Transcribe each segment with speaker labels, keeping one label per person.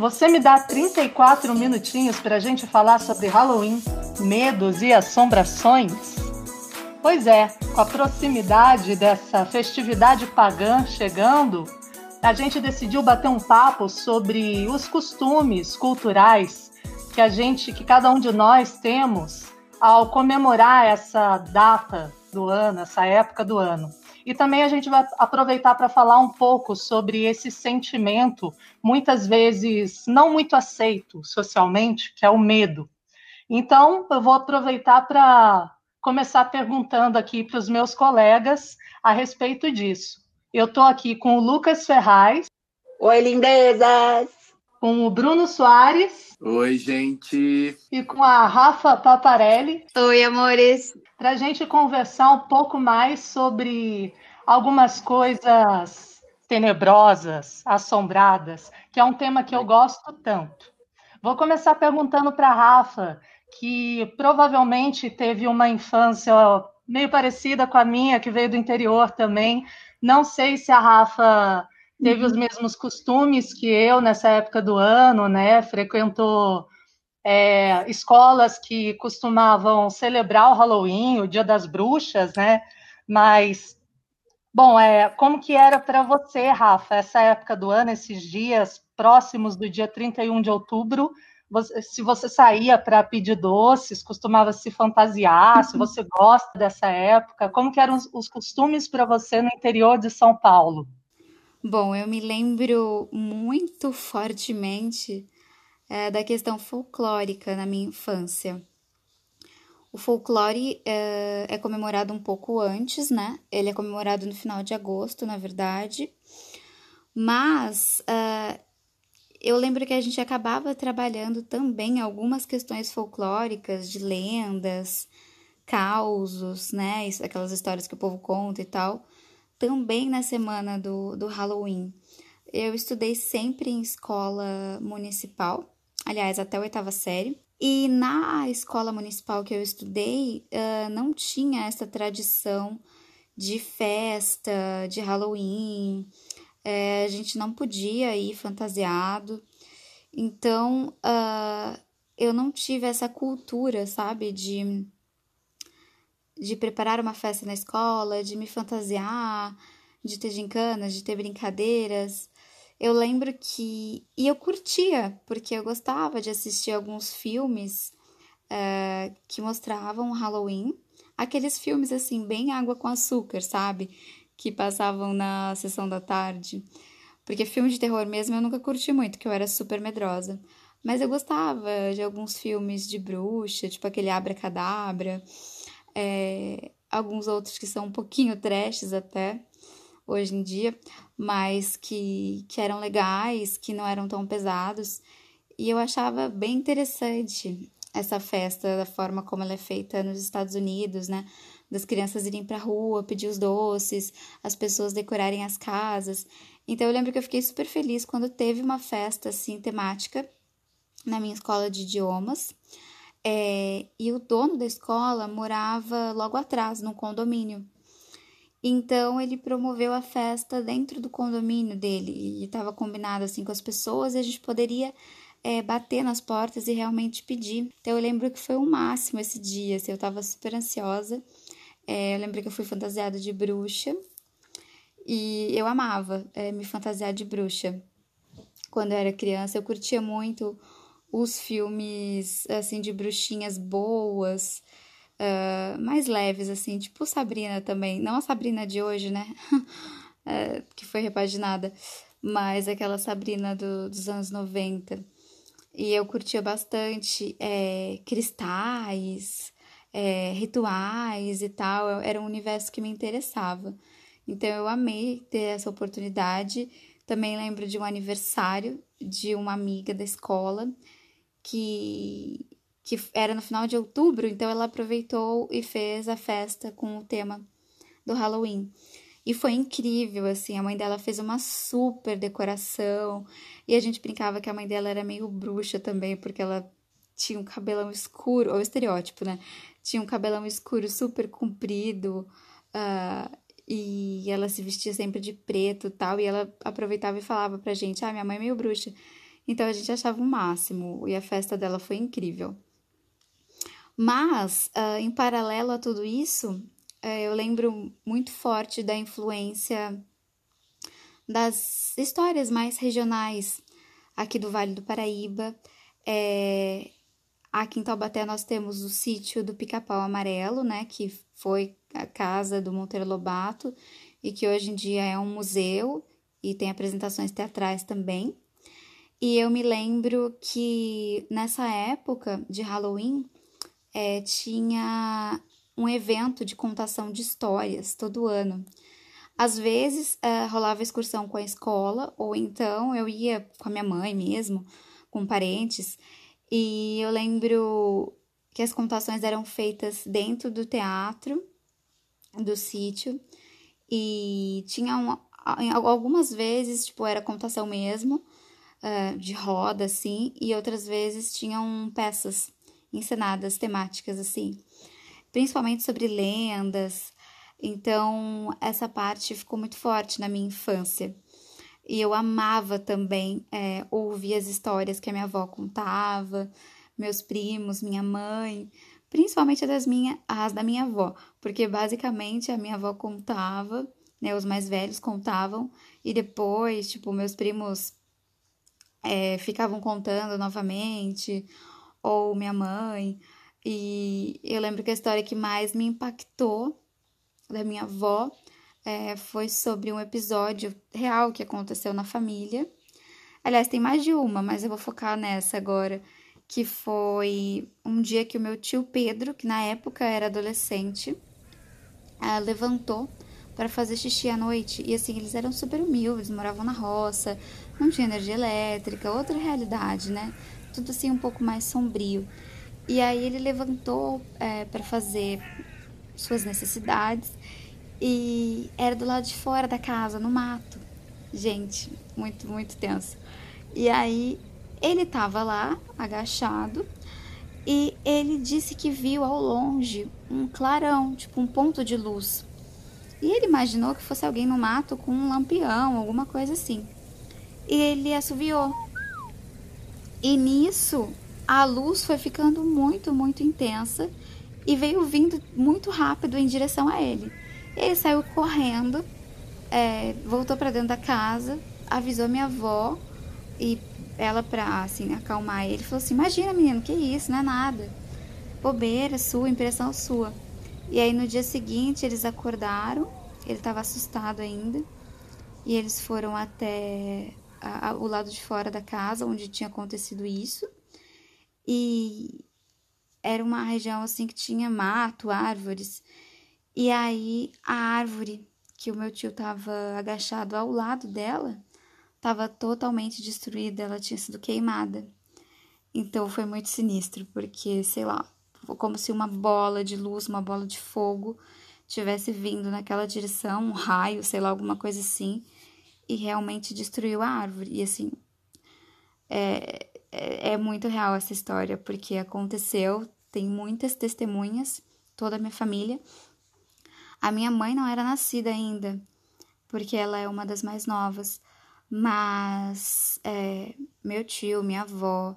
Speaker 1: Você me dá 34 minutinhos para a gente falar sobre Halloween, medos e assombrações? Pois é, com a proximidade dessa festividade pagã chegando, a gente decidiu bater um papo sobre os costumes culturais que a gente, que cada um de nós temos ao comemorar essa data do ano, essa época do ano. E também a gente vai aproveitar para falar um pouco sobre esse sentimento, muitas vezes não muito aceito socialmente, que é o medo. Então, eu vou aproveitar para começar perguntando aqui para os meus colegas a respeito disso. Eu estou aqui com o Lucas Ferraz.
Speaker 2: Oi, lindezas!
Speaker 1: Com o Bruno Soares.
Speaker 3: Oi, gente!
Speaker 1: E com a Rafa Paparelli.
Speaker 4: Oi, amores!
Speaker 1: Para a gente conversar um pouco mais sobre algumas coisas tenebrosas, assombradas, que é um tema que eu gosto tanto. Vou começar perguntando para a Rafa, que provavelmente teve uma infância meio parecida com a minha, que veio do interior também. Não sei se a Rafa teve os mesmos costumes que eu nessa época do ano, né? Frequentou é, escolas que costumavam celebrar o Halloween, o Dia das Bruxas, né? Mas, bom, é, como que era para você, Rafa, essa época do ano, esses dias próximos do dia 31 de outubro, você, se você saía para pedir doces, costumava se fantasiar, se você gosta dessa época, como que eram os, os costumes para você no interior de São Paulo?
Speaker 4: Bom, eu me lembro muito fortemente é, da questão folclórica na minha infância. O folclore é, é, comemorado um pouco antes, né? Ele é comemorado no final de agosto, na verdade. Mas é, eu lembro que a gente acabava trabalhando também algumas questões folclóricas de lendas, causos, né? Aquelas histórias que o povo conta e tal. Também na semana do, do Halloween. Eu estudei sempre em escola municipal, aliás, até a oitava série. E na escola municipal que eu estudei, uh, não tinha essa tradição de festa, de Halloween. É, a gente não podia ir fantasiado. Então, uh, eu não tive essa cultura, sabe, de, de preparar uma festa na escola, de me fantasiar, de ter gincanas, de ter brincadeiras eu lembro que. E eu curtia, porque eu gostava de assistir alguns filmes uh, que mostravam Halloween. Aqueles filmes, assim, bem água com açúcar, sabe? Que passavam na sessão da tarde. Porque filme de terror mesmo eu nunca curti muito, que eu era super medrosa. Mas eu gostava de alguns filmes de bruxa, tipo aquele Abra Cadabra. É, alguns outros que são um pouquinho trashes até hoje em dia, mas que, que eram legais, que não eram tão pesados. E eu achava bem interessante essa festa, da forma como ela é feita nos Estados Unidos, né? Das crianças irem pra rua, pedir os doces, as pessoas decorarem as casas. Então eu lembro que eu fiquei super feliz quando teve uma festa assim temática na minha escola de idiomas. É, e o dono da escola morava logo atrás, num condomínio. Então ele promoveu a festa dentro do condomínio dele e estava combinado assim com as pessoas e a gente poderia é, bater nas portas e realmente pedir. Então eu lembro que foi o máximo esse dia, assim, eu estava super ansiosa. É, eu lembro que eu fui fantasiada de bruxa e eu amava é, me fantasiar de bruxa. Quando eu era criança, eu curtia muito os filmes assim de bruxinhas boas uh, mais leves, assim, tipo Sabrina também. Não a Sabrina de hoje, né? uh, que foi repaginada, mas aquela Sabrina do, dos anos 90. E eu curtia bastante é, cristais, é, rituais e tal. Era um universo que me interessava. Então eu amei ter essa oportunidade. Também lembro de um aniversário de uma amiga da escola que que era no final de outubro, então ela aproveitou e fez a festa com o tema do Halloween. E foi incrível, assim, a mãe dela fez uma super decoração. E a gente brincava que a mãe dela era meio bruxa também, porque ela tinha um cabelão escuro, ou estereótipo, né? Tinha um cabelão escuro super comprido, uh, e ela se vestia sempre de preto tal, e ela aproveitava e falava pra gente, ah, minha mãe é meio bruxa. Então a gente achava o máximo e a festa dela foi incrível. Mas, uh, em paralelo a tudo isso, uh, eu lembro muito forte da influência das histórias mais regionais aqui do Vale do Paraíba. É, aqui em Taubaté nós temos o sítio do Pica-Pau Amarelo, né, que foi a casa do Monteiro Lobato e que hoje em dia é um museu e tem apresentações teatrais também. E eu me lembro que nessa época de Halloween é, tinha um evento de contação de histórias todo ano. Às vezes é, rolava excursão com a escola, ou então eu ia com a minha mãe mesmo, com parentes, e eu lembro que as contações eram feitas dentro do teatro do sítio e tinha uma, algumas vezes tipo era contação mesmo uh, de roda assim e outras vezes tinham peças encenadas temáticas assim. Principalmente sobre lendas. Então essa parte ficou muito forte na minha infância. E eu amava também é, ouvir as histórias que a minha avó contava meus primos minha mãe principalmente das minha, as da minha avó, porque basicamente a minha avó contava, né, os mais velhos contavam, e depois, tipo, meus primos é, ficavam contando novamente, ou minha mãe, e eu lembro que a história que mais me impactou da minha avó é, foi sobre um episódio real que aconteceu na família. Aliás, tem mais de uma, mas eu vou focar nessa agora que foi um dia que o meu tio Pedro, que na época era adolescente, uh, levantou para fazer xixi à noite. E assim, eles eram super humildes, moravam na roça, não tinha energia elétrica, outra realidade, né? Tudo assim um pouco mais sombrio. E aí ele levantou é, para fazer suas necessidades e era do lado de fora da casa, no mato. Gente, muito, muito tenso. E aí ele estava lá, agachado, e ele disse que viu ao longe um clarão, tipo um ponto de luz. E ele imaginou que fosse alguém no mato com um lampião, alguma coisa assim. E ele assoviou. E nisso, a luz foi ficando muito, muito intensa e veio vindo muito rápido em direção a ele. Ele saiu correndo, é, voltou para dentro da casa, avisou minha avó e ela pra, assim, acalmar ele, falou assim: Imagina, menino, que isso, não é nada. Bobeira sua, impressão sua. E aí no dia seguinte eles acordaram, ele estava assustado ainda, e eles foram até a, a, o lado de fora da casa onde tinha acontecido isso. E era uma região assim que tinha mato, árvores. E aí a árvore que o meu tio estava agachado ao lado dela estava totalmente destruída, ela tinha sido queimada. Então foi muito sinistro, porque, sei lá, como se uma bola de luz, uma bola de fogo tivesse vindo naquela direção, um raio, sei lá, alguma coisa assim, e realmente destruiu a árvore. E assim, é, é, é muito real essa história, porque aconteceu, tem muitas testemunhas, toda a minha família. A minha mãe não era nascida ainda, porque ela é uma das mais novas. Mas é, meu tio, minha avó,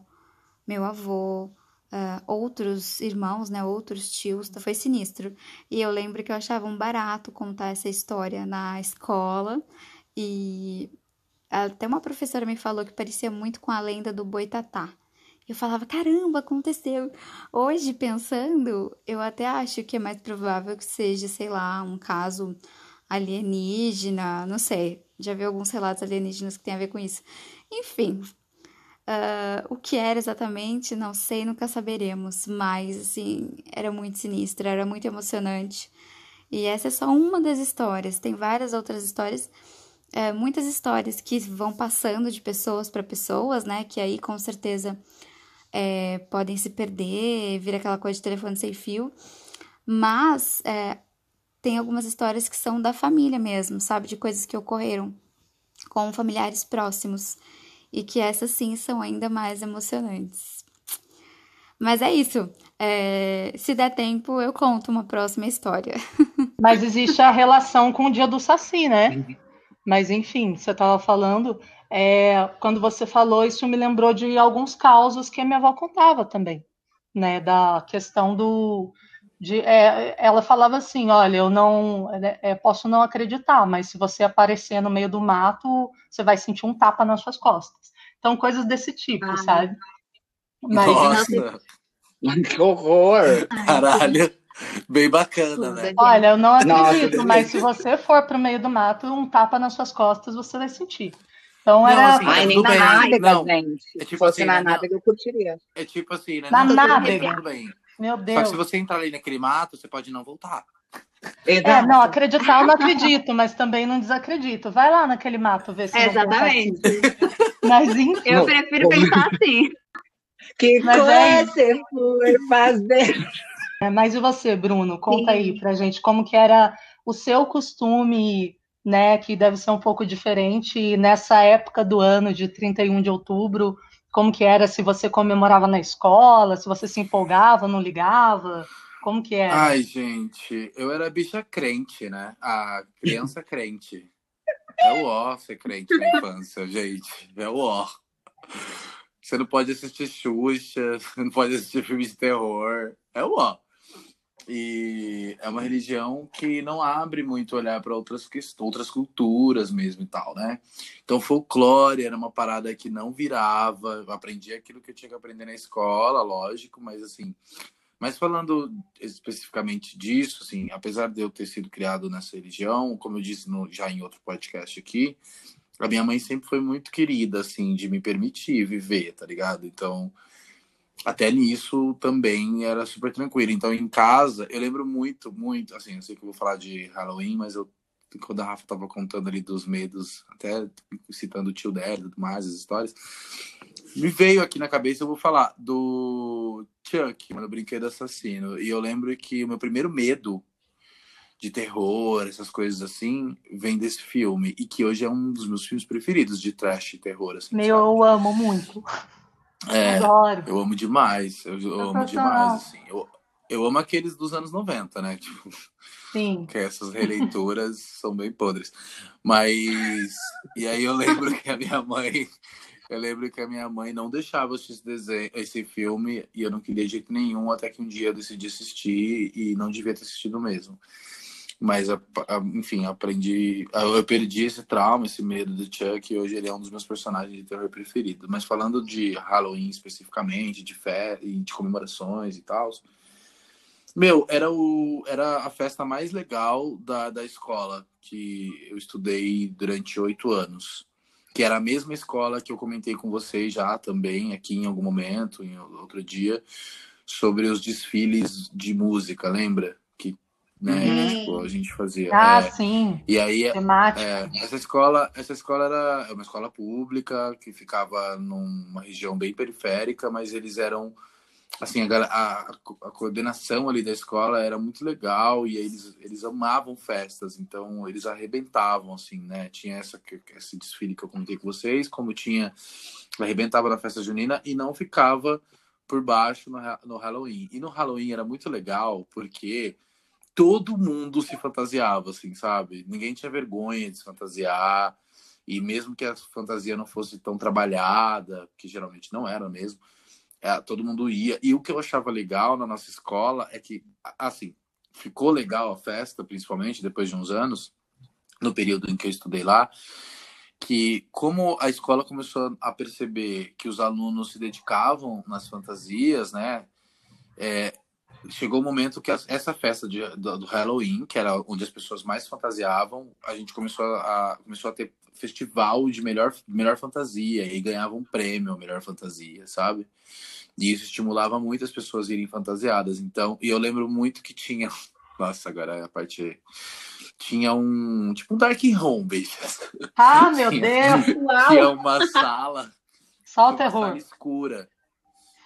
Speaker 4: meu avô, uh, outros irmãos, né, outros tios, foi sinistro. E eu lembro que eu achava um barato contar essa história na escola e até uma professora me falou que parecia muito com a lenda do boitatá. Eu falava, caramba, aconteceu. Hoje, pensando, eu até acho que é mais provável que seja, sei lá, um caso alienígena, não sei. Já vi alguns relatos alienígenas que tem a ver com isso. Enfim, uh, o que era exatamente, não sei, nunca saberemos. Mas, assim, era muito sinistro, era muito emocionante. E essa é só uma das histórias. Tem várias outras histórias. Uh, muitas histórias que vão passando de pessoas para pessoas, né? Que aí com certeza é, podem se perder, vir aquela coisa de telefone sem fio. Mas é, tem algumas histórias que são da família mesmo, sabe? De coisas que ocorreram com familiares próximos. E que essas sim são ainda mais emocionantes. Mas é isso. É... Se der tempo, eu conto uma próxima história.
Speaker 1: Mas existe a relação com o dia do Saci, né? Mas, enfim, você estava falando, é, quando você falou, isso me lembrou de alguns causos que a minha avó contava também, né? Da questão do. De, é, ela falava assim: olha, eu não é, é posso não acreditar, mas se você aparecer no meio do mato, você vai sentir um tapa nas suas costas. Então, coisas desse tipo, ah. sabe?
Speaker 3: Mas, Nossa! Que horror! Caralho! Bem bacana, né?
Speaker 1: Olha, eu não acredito, Nossa, mas se você for para o meio do mato, um tapa nas suas costas você vai sentir. Então era.
Speaker 2: Não, assim, Ai, nem na nádega, gente. É tipo se fosse assim, na né? nádega, eu curtiria.
Speaker 3: É tipo assim, né?
Speaker 1: Na nádega. Tudo bem. Meu Deus. Só
Speaker 3: que se você entrar ali naquele mato, você pode não voltar.
Speaker 1: É, não, acreditar eu não acredito, mas também não desacredito. Vai lá naquele mato ver se.
Speaker 4: É, exatamente.
Speaker 1: Mas enfim.
Speaker 4: Eu prefiro pensar assim.
Speaker 2: Que mas coisa é... foi fazer?
Speaker 1: É, mas e você, Bruno? Conta Sim. aí pra gente como que era o seu costume, né? Que deve ser um pouco diferente nessa época do ano de 31 de outubro. Como que era se você comemorava na escola, se você se empolgava, não ligava? Como que era?
Speaker 3: Ai, gente, eu era bicha crente, né? A criança crente. É o ó ser crente na infância, gente. É o ó. Você não pode assistir Xuxa, você não pode assistir filmes de terror. É o ó. E é uma religião que não abre muito olhar para outras outras culturas mesmo e tal, né? Então folclore era uma parada que não virava. Eu aprendi aquilo que eu tinha que aprender na escola, lógico, mas assim, mas falando especificamente disso, assim, apesar de eu ter sido criado nessa religião, como eu disse no, já em outro podcast aqui, a minha mãe sempre foi muito querida, assim, de me permitir viver, tá ligado? Então, até nisso também era super tranquilo. Então, em casa, eu lembro muito, muito, assim, eu sei que eu vou falar de Halloween, mas eu, quando a Rafa tava contando ali dos medos, até citando o tio dela e tudo mais, as histórias, me veio aqui na cabeça, eu vou falar do Chuck, do Brinquedo Assassino. E eu lembro que o meu primeiro medo de terror, essas coisas assim, vem desse filme. E que hoje é um dos meus filmes preferidos de trash e terror. Assim,
Speaker 1: Meu, eu amo muito.
Speaker 3: É, Adoro. eu amo demais. Eu, eu amo demais, assim. Eu, eu amo aqueles dos anos 90, né? Tipo,
Speaker 1: Sim.
Speaker 3: Que essas releituras são bem podres. Mas. E aí eu lembro que a minha mãe. Eu lembro que a minha mãe não deixava assistir esse, desenho, esse filme e eu não queria de jeito nenhum, até que um dia eu decidi assistir e não devia ter assistido mesmo. Mas, enfim, aprendi. Eu perdi esse trauma, esse medo do Chuck, e hoje ele é um dos meus personagens de terror preferidos. Mas falando de Halloween especificamente, de fé de comemorações e tal. Meu, era, o, era a festa mais legal da, da escola que eu estudei durante oito anos. Que era a mesma escola que eu comentei com vocês já também, aqui em algum momento, em outro dia, sobre os desfiles de música, lembra? Né? Uhum. Tipo, a gente fazia.
Speaker 1: Ah, é, sim.
Speaker 3: E aí, é, essa escola, essa escola era uma escola pública que ficava numa região bem periférica, mas eles eram assim a, a, a, coordenação ali da escola era muito legal e eles eles amavam festas então eles arrebentavam assim né tinha essa esse desfile que eu comentei com vocês como tinha arrebentava na festa junina e não ficava por baixo no, no Halloween e no Halloween era muito legal porque todo mundo se fantasiava, assim, sabe? Ninguém tinha vergonha de se fantasiar. E mesmo que a fantasia não fosse tão trabalhada, que geralmente não era mesmo, é, todo mundo ia. E o que eu achava legal na nossa escola é que, assim, ficou legal a festa, principalmente depois de uns anos, no período em que eu estudei lá, que como a escola começou a perceber que os alunos se dedicavam nas fantasias, né? É, chegou o momento que essa festa de, do, do, Halloween, que era onde as pessoas mais fantasiavam, a gente começou a, começou a ter festival de melhor, melhor fantasia e ganhava um prêmio melhor fantasia, sabe? E isso estimulava muito as pessoas a irem fantasiadas. Então, e eu lembro muito que tinha. Nossa, agora é a parte. Tinha um. Tipo um Dark Home,
Speaker 1: bichas. Ah, meu Deus!
Speaker 3: Tinha uma sala.
Speaker 1: Só o terror. Uma
Speaker 3: sala escura.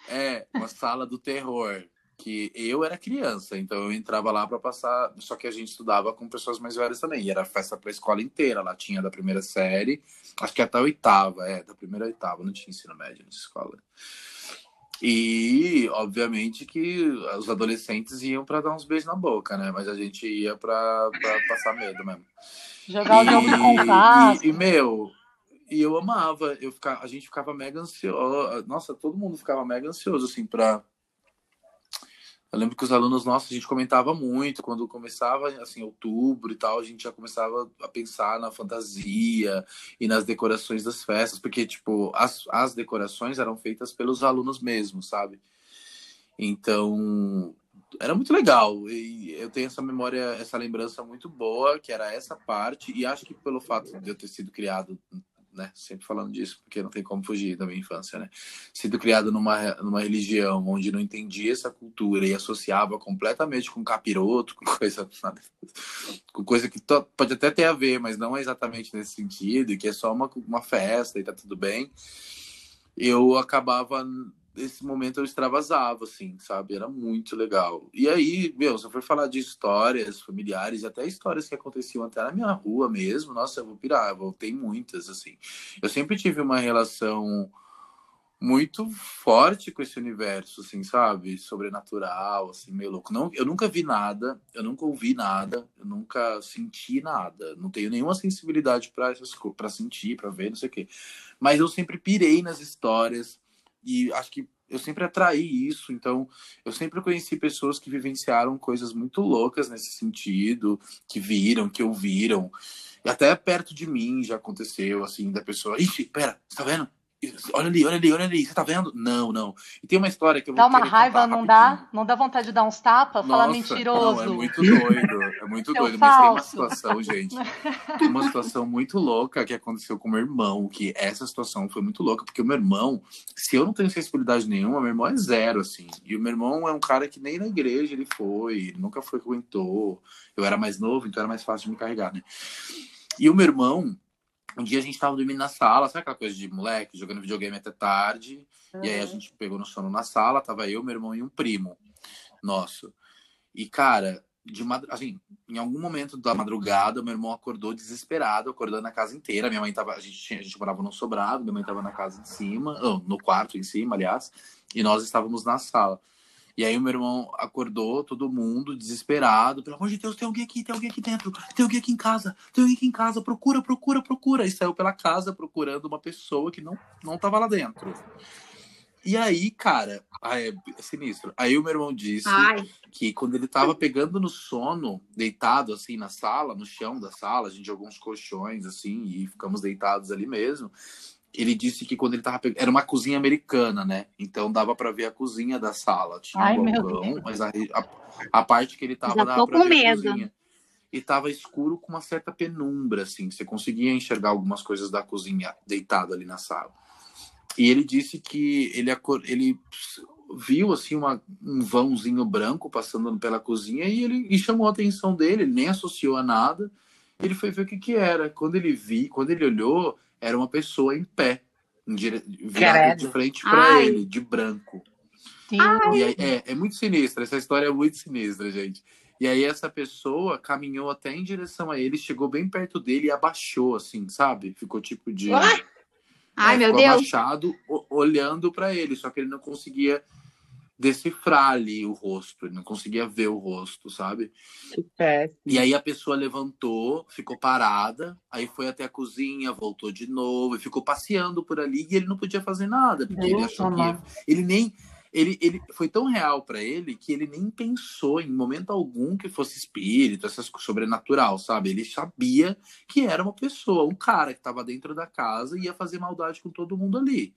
Speaker 3: É, uma sala do terror que eu era criança, então eu entrava lá para passar, só que a gente estudava com pessoas mais velhas também, e era festa para a escola inteira, lá tinha da primeira série, acho que até a oitava, é, da primeira a oitava, não tinha ensino médio nessa escola. E, obviamente, que os adolescentes iam para dar uns beijos na boca, né? Mas a gente ia para passar medo mesmo.
Speaker 1: Jogar e, o jogo de
Speaker 3: E, e, meu, e eu amava. Eu ficava, a gente ficava mega ansioso. Nossa, todo mundo ficava mega ansioso, assim, para eu lembro que os alunos nossos, a gente comentava muito, quando começava, assim, outubro e tal, a gente já começava a pensar na fantasia e nas decorações das festas, porque, tipo, as, as decorações eram feitas pelos alunos mesmos, sabe? Então, era muito legal. E eu tenho essa memória, essa lembrança muito boa, que era essa parte, e acho que pelo fato de eu ter sido criado né? Sempre falando disso, porque não tem como fugir da minha infância, né? Sido criado numa, numa religião onde não entendia essa cultura e associava completamente com capiroto, com coisa, com coisa que pode até ter a ver, mas não é exatamente nesse sentido, que é só uma, uma festa e tá tudo bem. Eu acabava esse momento eu extravasava, assim, sabe? Era muito legal. E aí, meu, se eu for falar de histórias familiares, até histórias que aconteciam até na minha rua mesmo, nossa, eu vou pirar, eu voltei muitas, assim. Eu sempre tive uma relação muito forte com esse universo, assim, sabe? Sobrenatural, assim, meio louco. Não, eu nunca vi nada, eu nunca ouvi nada, eu nunca senti nada. Não tenho nenhuma sensibilidade para para sentir, para ver, não sei o quê. Mas eu sempre pirei nas histórias e acho que eu sempre atraí isso, então eu sempre conheci pessoas que vivenciaram coisas muito loucas nesse sentido, que viram, que ouviram. E até perto de mim já aconteceu, assim, da pessoa, ixi, pera, você tá vendo? Olha ali, olha ali, olha ali, você tá vendo? Não, não. E tem uma história que eu
Speaker 1: Dá uma raiva, não dá? Não dá vontade de dar uns tapas? Falar mentiroso?
Speaker 3: Não, é muito doido, é muito doido. Mas tem uma situação, gente, uma situação muito louca que aconteceu com o meu irmão, que essa situação foi muito louca, porque o meu irmão, se eu não tenho sensibilidade nenhuma, meu irmão é zero, assim. E o meu irmão é um cara que nem na igreja ele foi, ele nunca frequentou. Eu era mais novo, então era mais fácil de me carregar, né? E o meu irmão, um dia a gente tava dormindo na sala, sabe aquela coisa de moleque, jogando videogame até tarde. Uhum. E aí a gente pegou no sono na sala, tava eu, meu irmão e um primo nosso. E, cara, de assim, em algum momento da madrugada, meu irmão acordou desesperado, acordando a casa inteira. Minha mãe tava, a gente, tinha, a gente morava no sobrado, minha mãe tava na casa de cima, no quarto em cima, aliás, e nós estávamos na sala. E aí o meu irmão acordou, todo mundo desesperado. Pelo amor de Deus, tem alguém aqui, tem alguém aqui dentro, tem alguém aqui em casa, tem alguém aqui em casa, procura, procura, procura. E saiu pela casa procurando uma pessoa que não, não tava lá dentro. E aí, cara, é sinistro. Aí o meu irmão disse Ai. que quando ele tava pegando no sono, deitado assim na sala, no chão da sala, a gente jogou uns colchões assim e ficamos deitados ali mesmo ele disse que quando ele tava pegando. Era uma cozinha americana, né? Então dava para ver a cozinha da sala. Tinha Ai, um balcão, mas a, a, a, parte que ele tava Já dava pra ver medo. a cozinha. E tava escuro com uma certa penumbra, assim. Você conseguia enxergar algumas coisas da cozinha deitado ali na sala. E ele disse que ele, ele viu assim uma, um vãozinho branco passando pela cozinha e ele e chamou a atenção dele, ele nem associou a nada. Ele foi ver o que que era. Quando ele viu, quando ele olhou, era uma pessoa em pé, dire... virada de frente para ele, de branco. E aí, é, é muito sinistra, essa história é muito sinistra, gente. E aí essa pessoa caminhou até em direção a ele, chegou bem perto dele e abaixou, assim, sabe? Ficou tipo de.
Speaker 4: Ai, é, meu Deus!
Speaker 3: abaixado, olhando para ele, só que ele não conseguia decifrar ali o rosto, ele não conseguia ver o rosto, sabe?
Speaker 2: Péssimo.
Speaker 3: E aí a pessoa levantou, ficou parada, aí foi até a cozinha, voltou de novo, e ficou passeando por ali e ele não podia fazer nada, porque ele achou que ia... ele nem ele, ele foi tão real para ele que ele nem pensou em momento algum que fosse espírito, essas sobrenatural, sabe? Ele sabia que era uma pessoa, um cara que estava dentro da casa e ia fazer maldade com todo mundo ali.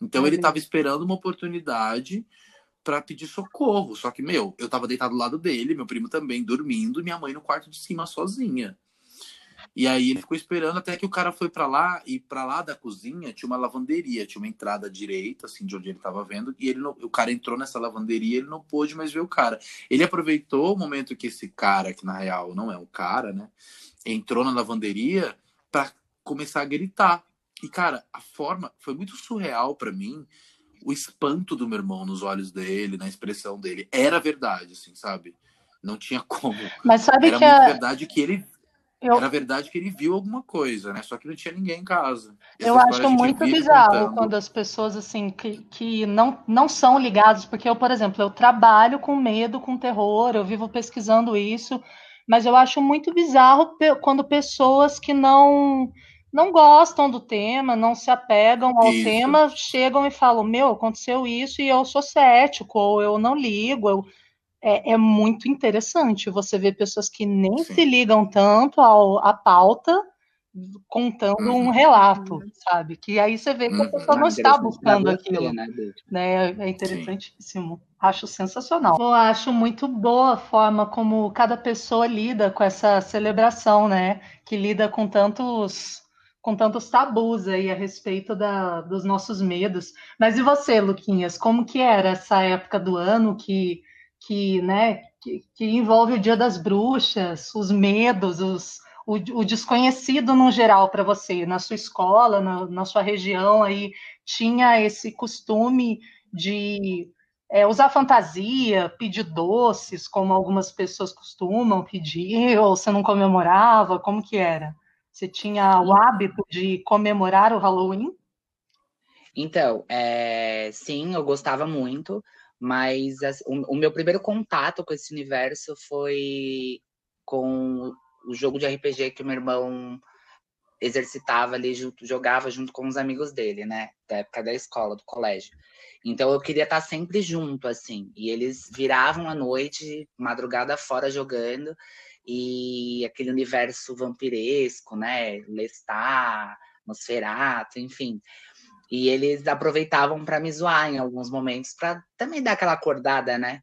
Speaker 3: Então ele estava esperando uma oportunidade para pedir socorro. Só que, meu, eu tava deitado do lado dele, meu primo também dormindo, e minha mãe no quarto de cima sozinha. E aí ele ficou esperando até que o cara foi para lá e para lá da cozinha tinha uma lavanderia, tinha uma entrada direita, assim, de onde ele tava vendo, e ele não, o cara entrou nessa lavanderia, ele não pôde mais ver o cara. Ele aproveitou o momento que esse cara, que na real não é um cara, né, entrou na lavanderia para começar a gritar. E cara, a forma foi muito surreal para mim o espanto do meu irmão nos olhos dele, na expressão dele. Era verdade, assim, sabe? Não tinha como.
Speaker 1: Mas sabe
Speaker 3: Era
Speaker 1: que
Speaker 3: muito
Speaker 1: a...
Speaker 3: verdade que ele Eu... Era verdade que ele viu alguma coisa, né? Só que não tinha ninguém em casa.
Speaker 1: eu acho muito bizarro contando. quando as pessoas, assim, que, que não, não são ligadas, porque eu, por exemplo, eu trabalho com medo, com terror, eu vivo pesquisando isso, mas eu acho muito bizarro quando pessoas que não não gostam do tema, não se apegam ao isso. tema, chegam e falam: Meu, aconteceu isso e eu sou cético, ou eu não ligo, eu é, é muito interessante você ver pessoas que nem Sim. se ligam tanto ao, à pauta contando uhum. um relato, sabe? Que aí você vê que a uhum. pessoa não está buscando aquilo. Né? né? É interessantíssimo. Sim. Acho sensacional. Eu acho muito boa a forma como cada pessoa lida com essa celebração, né? Que lida com tantos com tantos tabus aí a respeito da, dos nossos medos. Mas e você, Luquinhas? Como que era essa época do ano que que, né, que, que envolve o Dia das Bruxas, os medos, os, o, o desconhecido no geral para você, na sua escola, na, na, sua região aí tinha esse costume de é, usar fantasia, pedir doces, como algumas pessoas costumam pedir, ou você não comemorava? Como que era? Você tinha o hábito de comemorar o Halloween?
Speaker 5: Então, é, sim, eu gostava muito. Mas o, o, meu primeiro contato com esse universo foi com o jogo de RPG que o meu irmão exercitava ali, jogava junto com os amigos dele, né? Da época da escola, do colégio. Então eu queria estar sempre junto, assim. E eles viravam à noite, madrugada fora jogando, e aquele universo vampiresco, né? Lestat, Nosferatu, enfim. E eles aproveitavam para me zoar em alguns momentos, para também dar aquela acordada, né?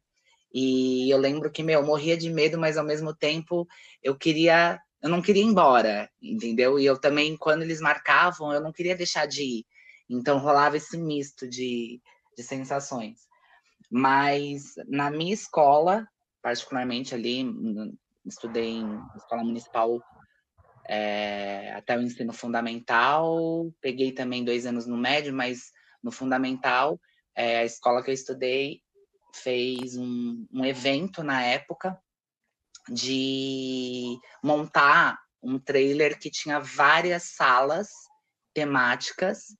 Speaker 5: E eu lembro que, meu, eu morria de medo, mas ao mesmo tempo eu queria, eu não queria ir embora, entendeu? E eu também, quando eles marcavam, eu não queria deixar de ir. Então rolava esse misto de, de sensações. Mas na minha escola, particularmente ali, estudei em escola municipal é, até o ensino fundamental. Peguei também dois anos no médio, mas no fundamental, é, a escola que eu estudei fez um, um evento na época de montar um trailer que tinha várias salas temáticas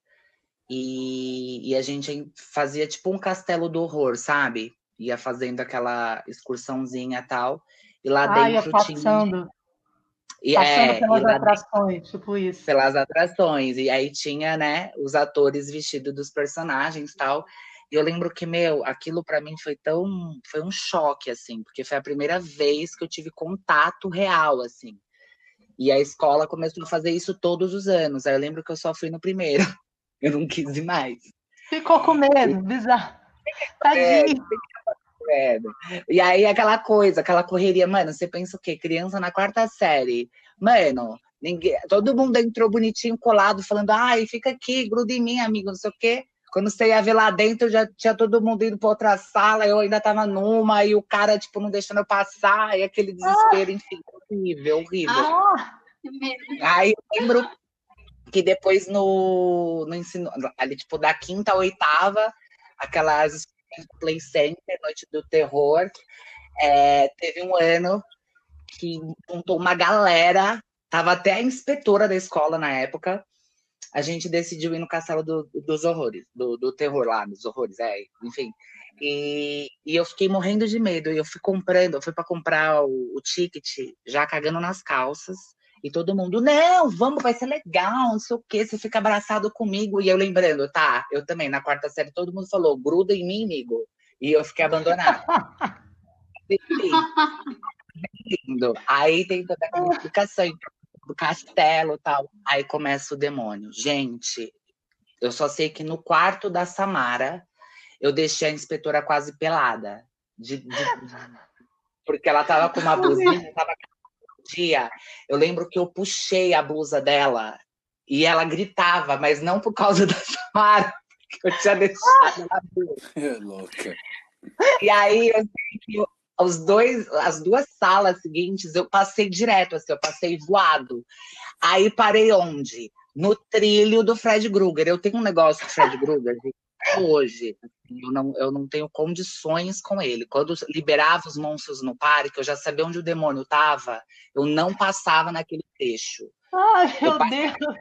Speaker 5: e, e, a gente fazia tipo um castelo do horror, sabe? Ia fazendo aquela excursãozinha tal. E lá
Speaker 1: ah,
Speaker 5: dentro
Speaker 1: tinha. E, Passando é, pelas atrações, tipo isso.
Speaker 5: Pelas atrações. E aí tinha, né, os atores vestidos dos personagens tal. E eu lembro que, meu, aquilo para mim foi tão. Foi um choque, assim, porque foi a primeira vez que eu tive contato real, assim. E a escola começou a fazer isso todos os anos. Aí eu lembro que eu só fui no primeiro. Eu não quis ir mais.
Speaker 1: Ficou com medo, bizarro. Tadinho.
Speaker 5: E aí aquela coisa, aquela correria, mano, você pensa o quê? Criança na quarta série. Mano, ninguém, todo mundo entrou bonitinho, colado, falando, ai, fica aqui, gruda em mim, amigo, não sei o quê. Quando você ia ver lá dentro, já tinha todo mundo indo para outra sala, eu ainda tava numa, e o cara, tipo, não deixando eu passar, e aquele desespero, ah. enfim, horrível, horrível. Ah. Aí eu lembro que depois no, no ensino, ali, tipo, da quinta a oitava, aquelas Play Center, Noite do Terror. É, teve um ano que juntou uma galera, tava até a inspetora da escola na época. A gente decidiu ir no Castelo do, dos Horrores, do, do, terror lá, dos horrores, é, enfim. E, e, eu fiquei morrendo de medo. E eu fui comprando, eu fui para comprar o, o ticket, já cagando nas calças. E todo mundo, não, vamos, vai ser legal, não sei o quê, você fica abraçado comigo. E eu lembrando, tá, eu também, na quarta série, todo mundo falou, gruda em mim, amigo. E eu fiquei abandonada. lindo. Aí tem toda aquela explicação do castelo tal. Aí começa o demônio. Gente, eu só sei que no quarto da Samara, eu deixei a inspetora quase pelada. De, de, porque ela tava com uma blusinha, tava dia, eu lembro que eu puxei a blusa dela e ela gritava, mas não por causa da Samara, que eu tinha deixado ela
Speaker 3: É louca.
Speaker 5: E aí eu sei que os dois, as duas salas seguintes, eu passei direto, assim, eu passei voado. Aí parei onde? No trilho do Fred Krueger. Eu tenho um negócio com o Fred Krueger hoje. Eu não, eu não tenho condições com ele. Quando liberava os monstros no parque, eu já sabia onde o demônio estava. Eu não passava naquele trecho.
Speaker 1: Ai, meu Deus!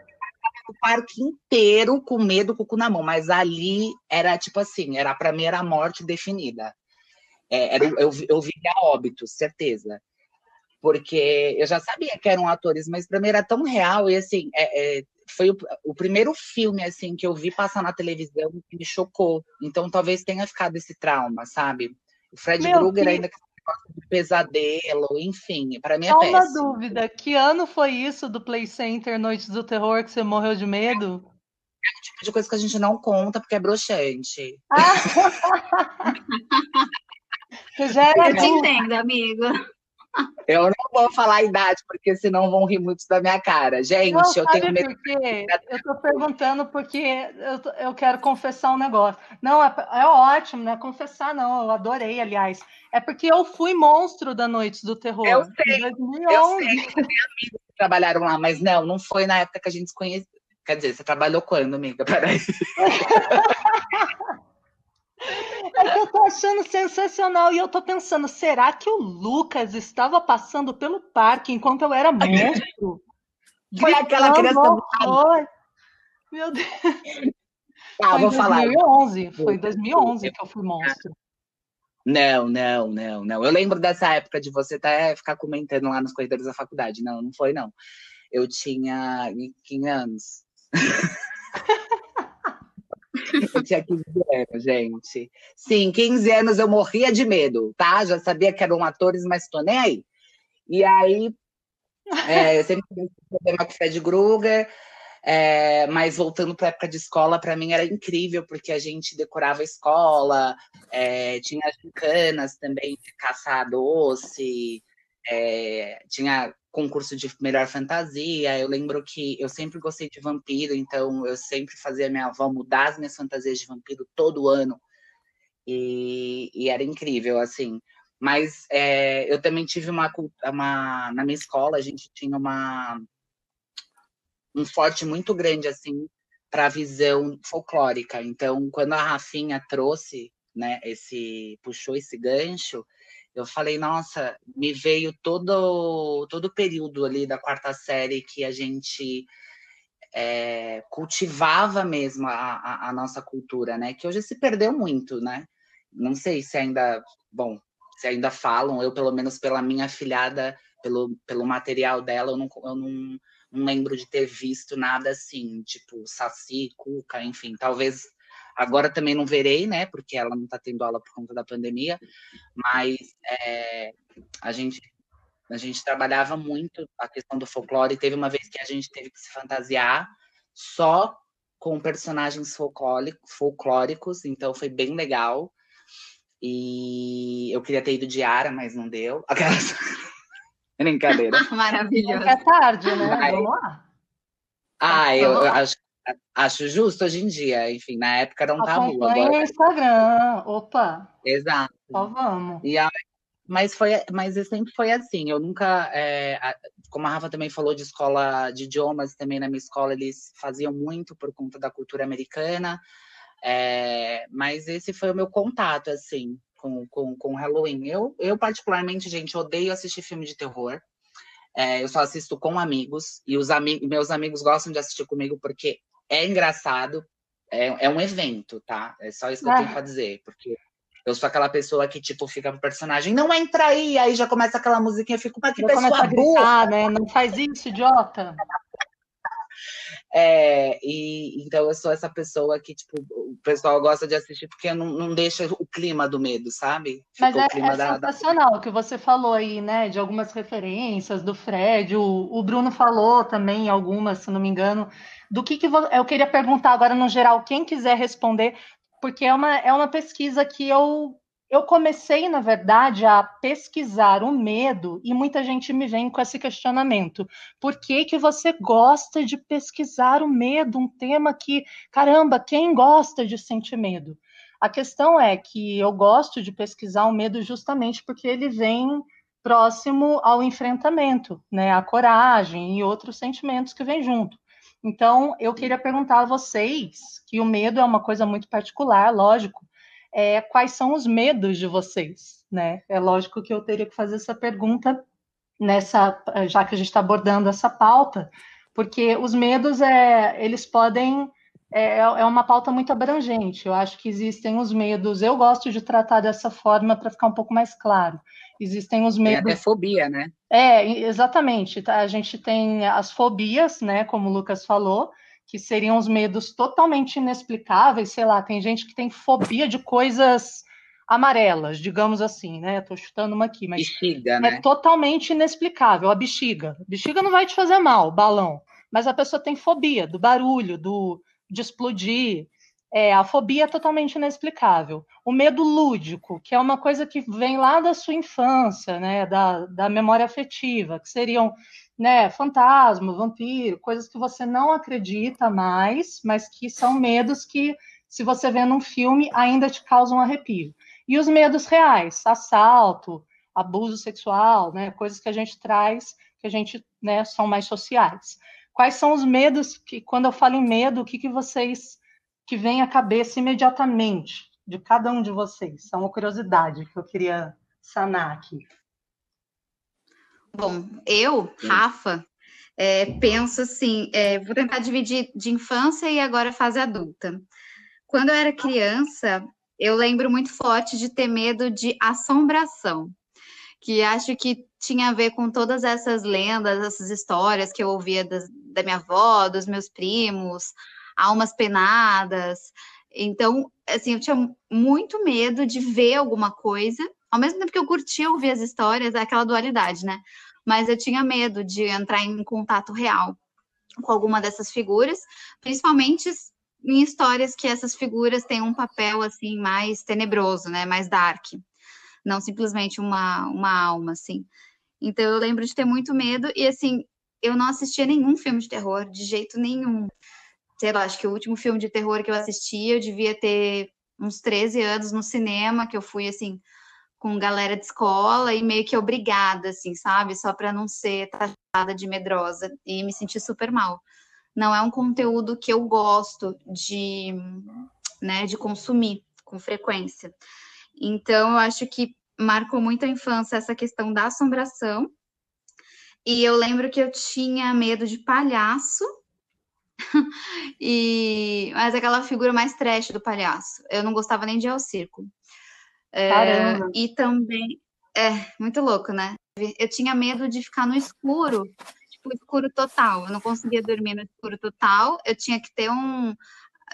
Speaker 5: O parque inteiro com medo, com o cu na mão. Mas ali era tipo assim, era para mim era a morte definida. É, era, eu, eu via óbito, certeza porque eu já sabia que eram atores, mas para mim era tão real e assim, é, é, foi o, o, primeiro filme assim que eu vi passar na televisão que me chocou. Então talvez tenha ficado esse trauma, sabe? O Fred Meu Krueger ainda que de pesadelo, enfim, para mim é Só péssimo.
Speaker 1: uma dúvida, que ano foi isso do Play Center Noites do Terror que você morreu de medo?
Speaker 5: É o tipo de coisa que a gente não conta porque é broxante. Ah.
Speaker 1: você já era
Speaker 4: eu te entendo, amigo.
Speaker 5: Eu não vou falar a idade, porque senão vão rir muito da minha cara. Gente, não, eu tenho medo.
Speaker 1: Eu estou perguntando porque eu, eu quero confessar um negócio. Não, é, é ótimo, não é confessar, não. Eu adorei, aliás. É porque eu fui monstro da Noite do Terror.
Speaker 5: Eu sei. Eu sei. Eu tenho amigos que trabalharam lá, mas não, não foi na época que a gente se conhecia. Quer dizer, você trabalhou quando, amiga? Peraí.
Speaker 1: É que eu tô achando sensacional e eu tô pensando, será que o Lucas estava passando pelo parque enquanto eu era monstro?
Speaker 5: Foi aquela criança.
Speaker 1: Foi. Meu Deus. Ah, foi vou 2011, falar. Foi 2011 que eu fui monstro.
Speaker 5: Não, não, não, não. Eu lembro dessa época de você até ficar comentando lá nos corredores da faculdade. Não, não foi, não. Eu tinha 15 anos. Eu tinha 15 anos, gente. Sim, 15 anos eu morria de medo, tá? Já sabia que eram atores, mas tô nem aí. E aí, é, eu sempre tive problema com Fred Krueger, é, mas voltando para a época de escola, para mim era incrível, porque a gente decorava a escola, é, tinha as gincanas também caçar doce, é, tinha concurso de melhor fantasia. Eu lembro que eu sempre gostei de vampiro, então eu sempre fazia minha avó mudar as minhas fantasias de vampiro todo ano. E, e era incrível, assim. Mas é, eu também tive uma, uma. Na minha escola, a gente tinha uma, um forte muito grande, assim, para a visão folclórica. Então, quando a Rafinha trouxe, né, esse. puxou esse gancho eu falei, nossa, me veio todo todo o período ali da quarta série que a gente é, cultivava mesmo a, a, a, nossa cultura, né? Que hoje se perdeu muito, né? Não sei se ainda, bom, se ainda falam, eu pelo menos pela minha filhada, pelo, pelo material dela, eu não, eu não, não lembro de ter visto nada assim, tipo Saci, Cuca, enfim, talvez Agora também não verei, né? Porque ela não está tendo aula por conta da pandemia, mas é, a gente a gente trabalhava muito a questão do folclore. Teve uma vez que a gente teve que se fantasiar só com personagens folclóricos, então foi bem legal. E eu queria ter ido de Ara, mas não deu. Aquelas... Brincadeira.
Speaker 4: Maravilhoso.
Speaker 1: É tarde, né? Vamos lá.
Speaker 5: Ah, eu, eu acho Acho justo hoje em dia. Enfim, na época era um tabu.
Speaker 1: Agora... o Instagram. Opa.
Speaker 5: Exato.
Speaker 1: Só vamos.
Speaker 5: E a... Mas, foi, mas sempre foi assim. Eu nunca. É, como a Rafa também falou de escola de idiomas, também na minha escola eles faziam muito por conta da cultura americana. É, mas esse foi o meu contato, assim, com, com, com Halloween. Eu, eu, particularmente, gente, odeio assistir filme de terror. É, eu só assisto com amigos, e os ami meus amigos gostam de assistir comigo porque é engraçado, é, é um evento, tá? É só isso que eu tenho pra dizer, porque eu sou aquela pessoa que, tipo, fica pro personagem, não entra aí, aí já começa aquela musiquinha, eu fico, mas que pessoa
Speaker 1: né? Não faz isso, idiota!
Speaker 5: É, e então eu sou essa pessoa que, tipo, o pessoal gosta de assistir porque não, não deixa o clima do medo, sabe?
Speaker 1: Mas é, é da, sensacional o que você falou aí, né? De algumas referências do Fred, o, o Bruno falou também algumas, se não me engano, do que, que eu queria perguntar agora no geral, quem quiser responder, porque é uma, é uma pesquisa que eu, eu comecei, na verdade, a pesquisar o medo e muita gente me vem com esse questionamento. Por que, que você gosta de pesquisar o medo? Um tema que, caramba, quem gosta de sentir medo? A questão é que eu gosto de pesquisar o medo justamente porque ele vem próximo ao enfrentamento, né, a coragem e outros sentimentos que vêm junto. Então, eu queria perguntar a vocês, que o medo é uma coisa muito particular, lógico, é, quais são os medos de vocês, né? É lógico que eu teria que fazer essa pergunta nessa, já que a gente está abordando essa pauta, porque os medos é, eles podem é, é uma pauta muito abrangente. Eu acho que existem os medos. Eu gosto de tratar dessa forma para ficar um pouco mais claro. Existem os medos.
Speaker 5: É fobia, né?
Speaker 1: É, exatamente. Tá? A gente tem as fobias, né? Como o Lucas falou, que seriam os medos totalmente inexplicáveis. Sei lá, tem gente que tem fobia de coisas amarelas, digamos assim, né? Estou chutando uma aqui, mas
Speaker 5: bexiga,
Speaker 1: é
Speaker 5: né?
Speaker 1: totalmente inexplicável. A bexiga, a bexiga não vai te fazer mal, balão, mas a pessoa tem fobia do barulho, do de explodir. É, a fobia é totalmente inexplicável. O medo lúdico, que é uma coisa que vem lá da sua infância, né, da, da memória afetiva, que seriam né, fantasma, vampiro, coisas que você não acredita mais, mas que são medos que, se você vê num filme, ainda te causam arrepio. E os medos reais, assalto, abuso sexual, né, coisas que a gente traz, que a gente, né, são mais sociais. Quais são os medos que, quando eu falo em medo, o que, que vocês, que vem à cabeça imediatamente de cada um de vocês? É uma curiosidade que eu queria sanar aqui.
Speaker 4: Bom, eu, Rafa, é, penso assim, é, vou tentar dividir de infância e agora fase adulta. Quando eu era criança, eu lembro muito forte de ter medo de assombração, que acho que tinha a ver com todas essas lendas, essas histórias que eu ouvia das, da minha avó, dos meus primos, almas penadas. Então, assim, eu tinha muito medo de ver alguma coisa, ao mesmo tempo que eu curtia ouvir as histórias, é aquela dualidade, né? Mas eu tinha medo de entrar em contato real com alguma dessas figuras, principalmente em histórias que essas figuras têm um papel assim mais tenebroso, né, mais dark, não simplesmente uma, uma alma assim. Então eu lembro de ter muito medo e assim, eu não assistia nenhum filme de terror de jeito nenhum. Sei lá, acho que o último filme de terror que eu assisti, eu devia ter uns 13 anos no cinema, que eu fui assim com galera de escola e meio que obrigada, assim, sabe? Só para não ser taxada de medrosa e me sentir super mal não é um conteúdo que eu gosto de, né, de consumir com frequência. Então, eu acho que marcou muito a infância essa questão da assombração. E eu lembro que eu tinha medo de palhaço, e mas aquela figura mais trash do palhaço. Eu não gostava nem de ir ao circo. É, e também é muito louco, né? Eu tinha medo de ficar no escuro tipo, escuro total. Eu não conseguia dormir no escuro total. Eu tinha que ter um.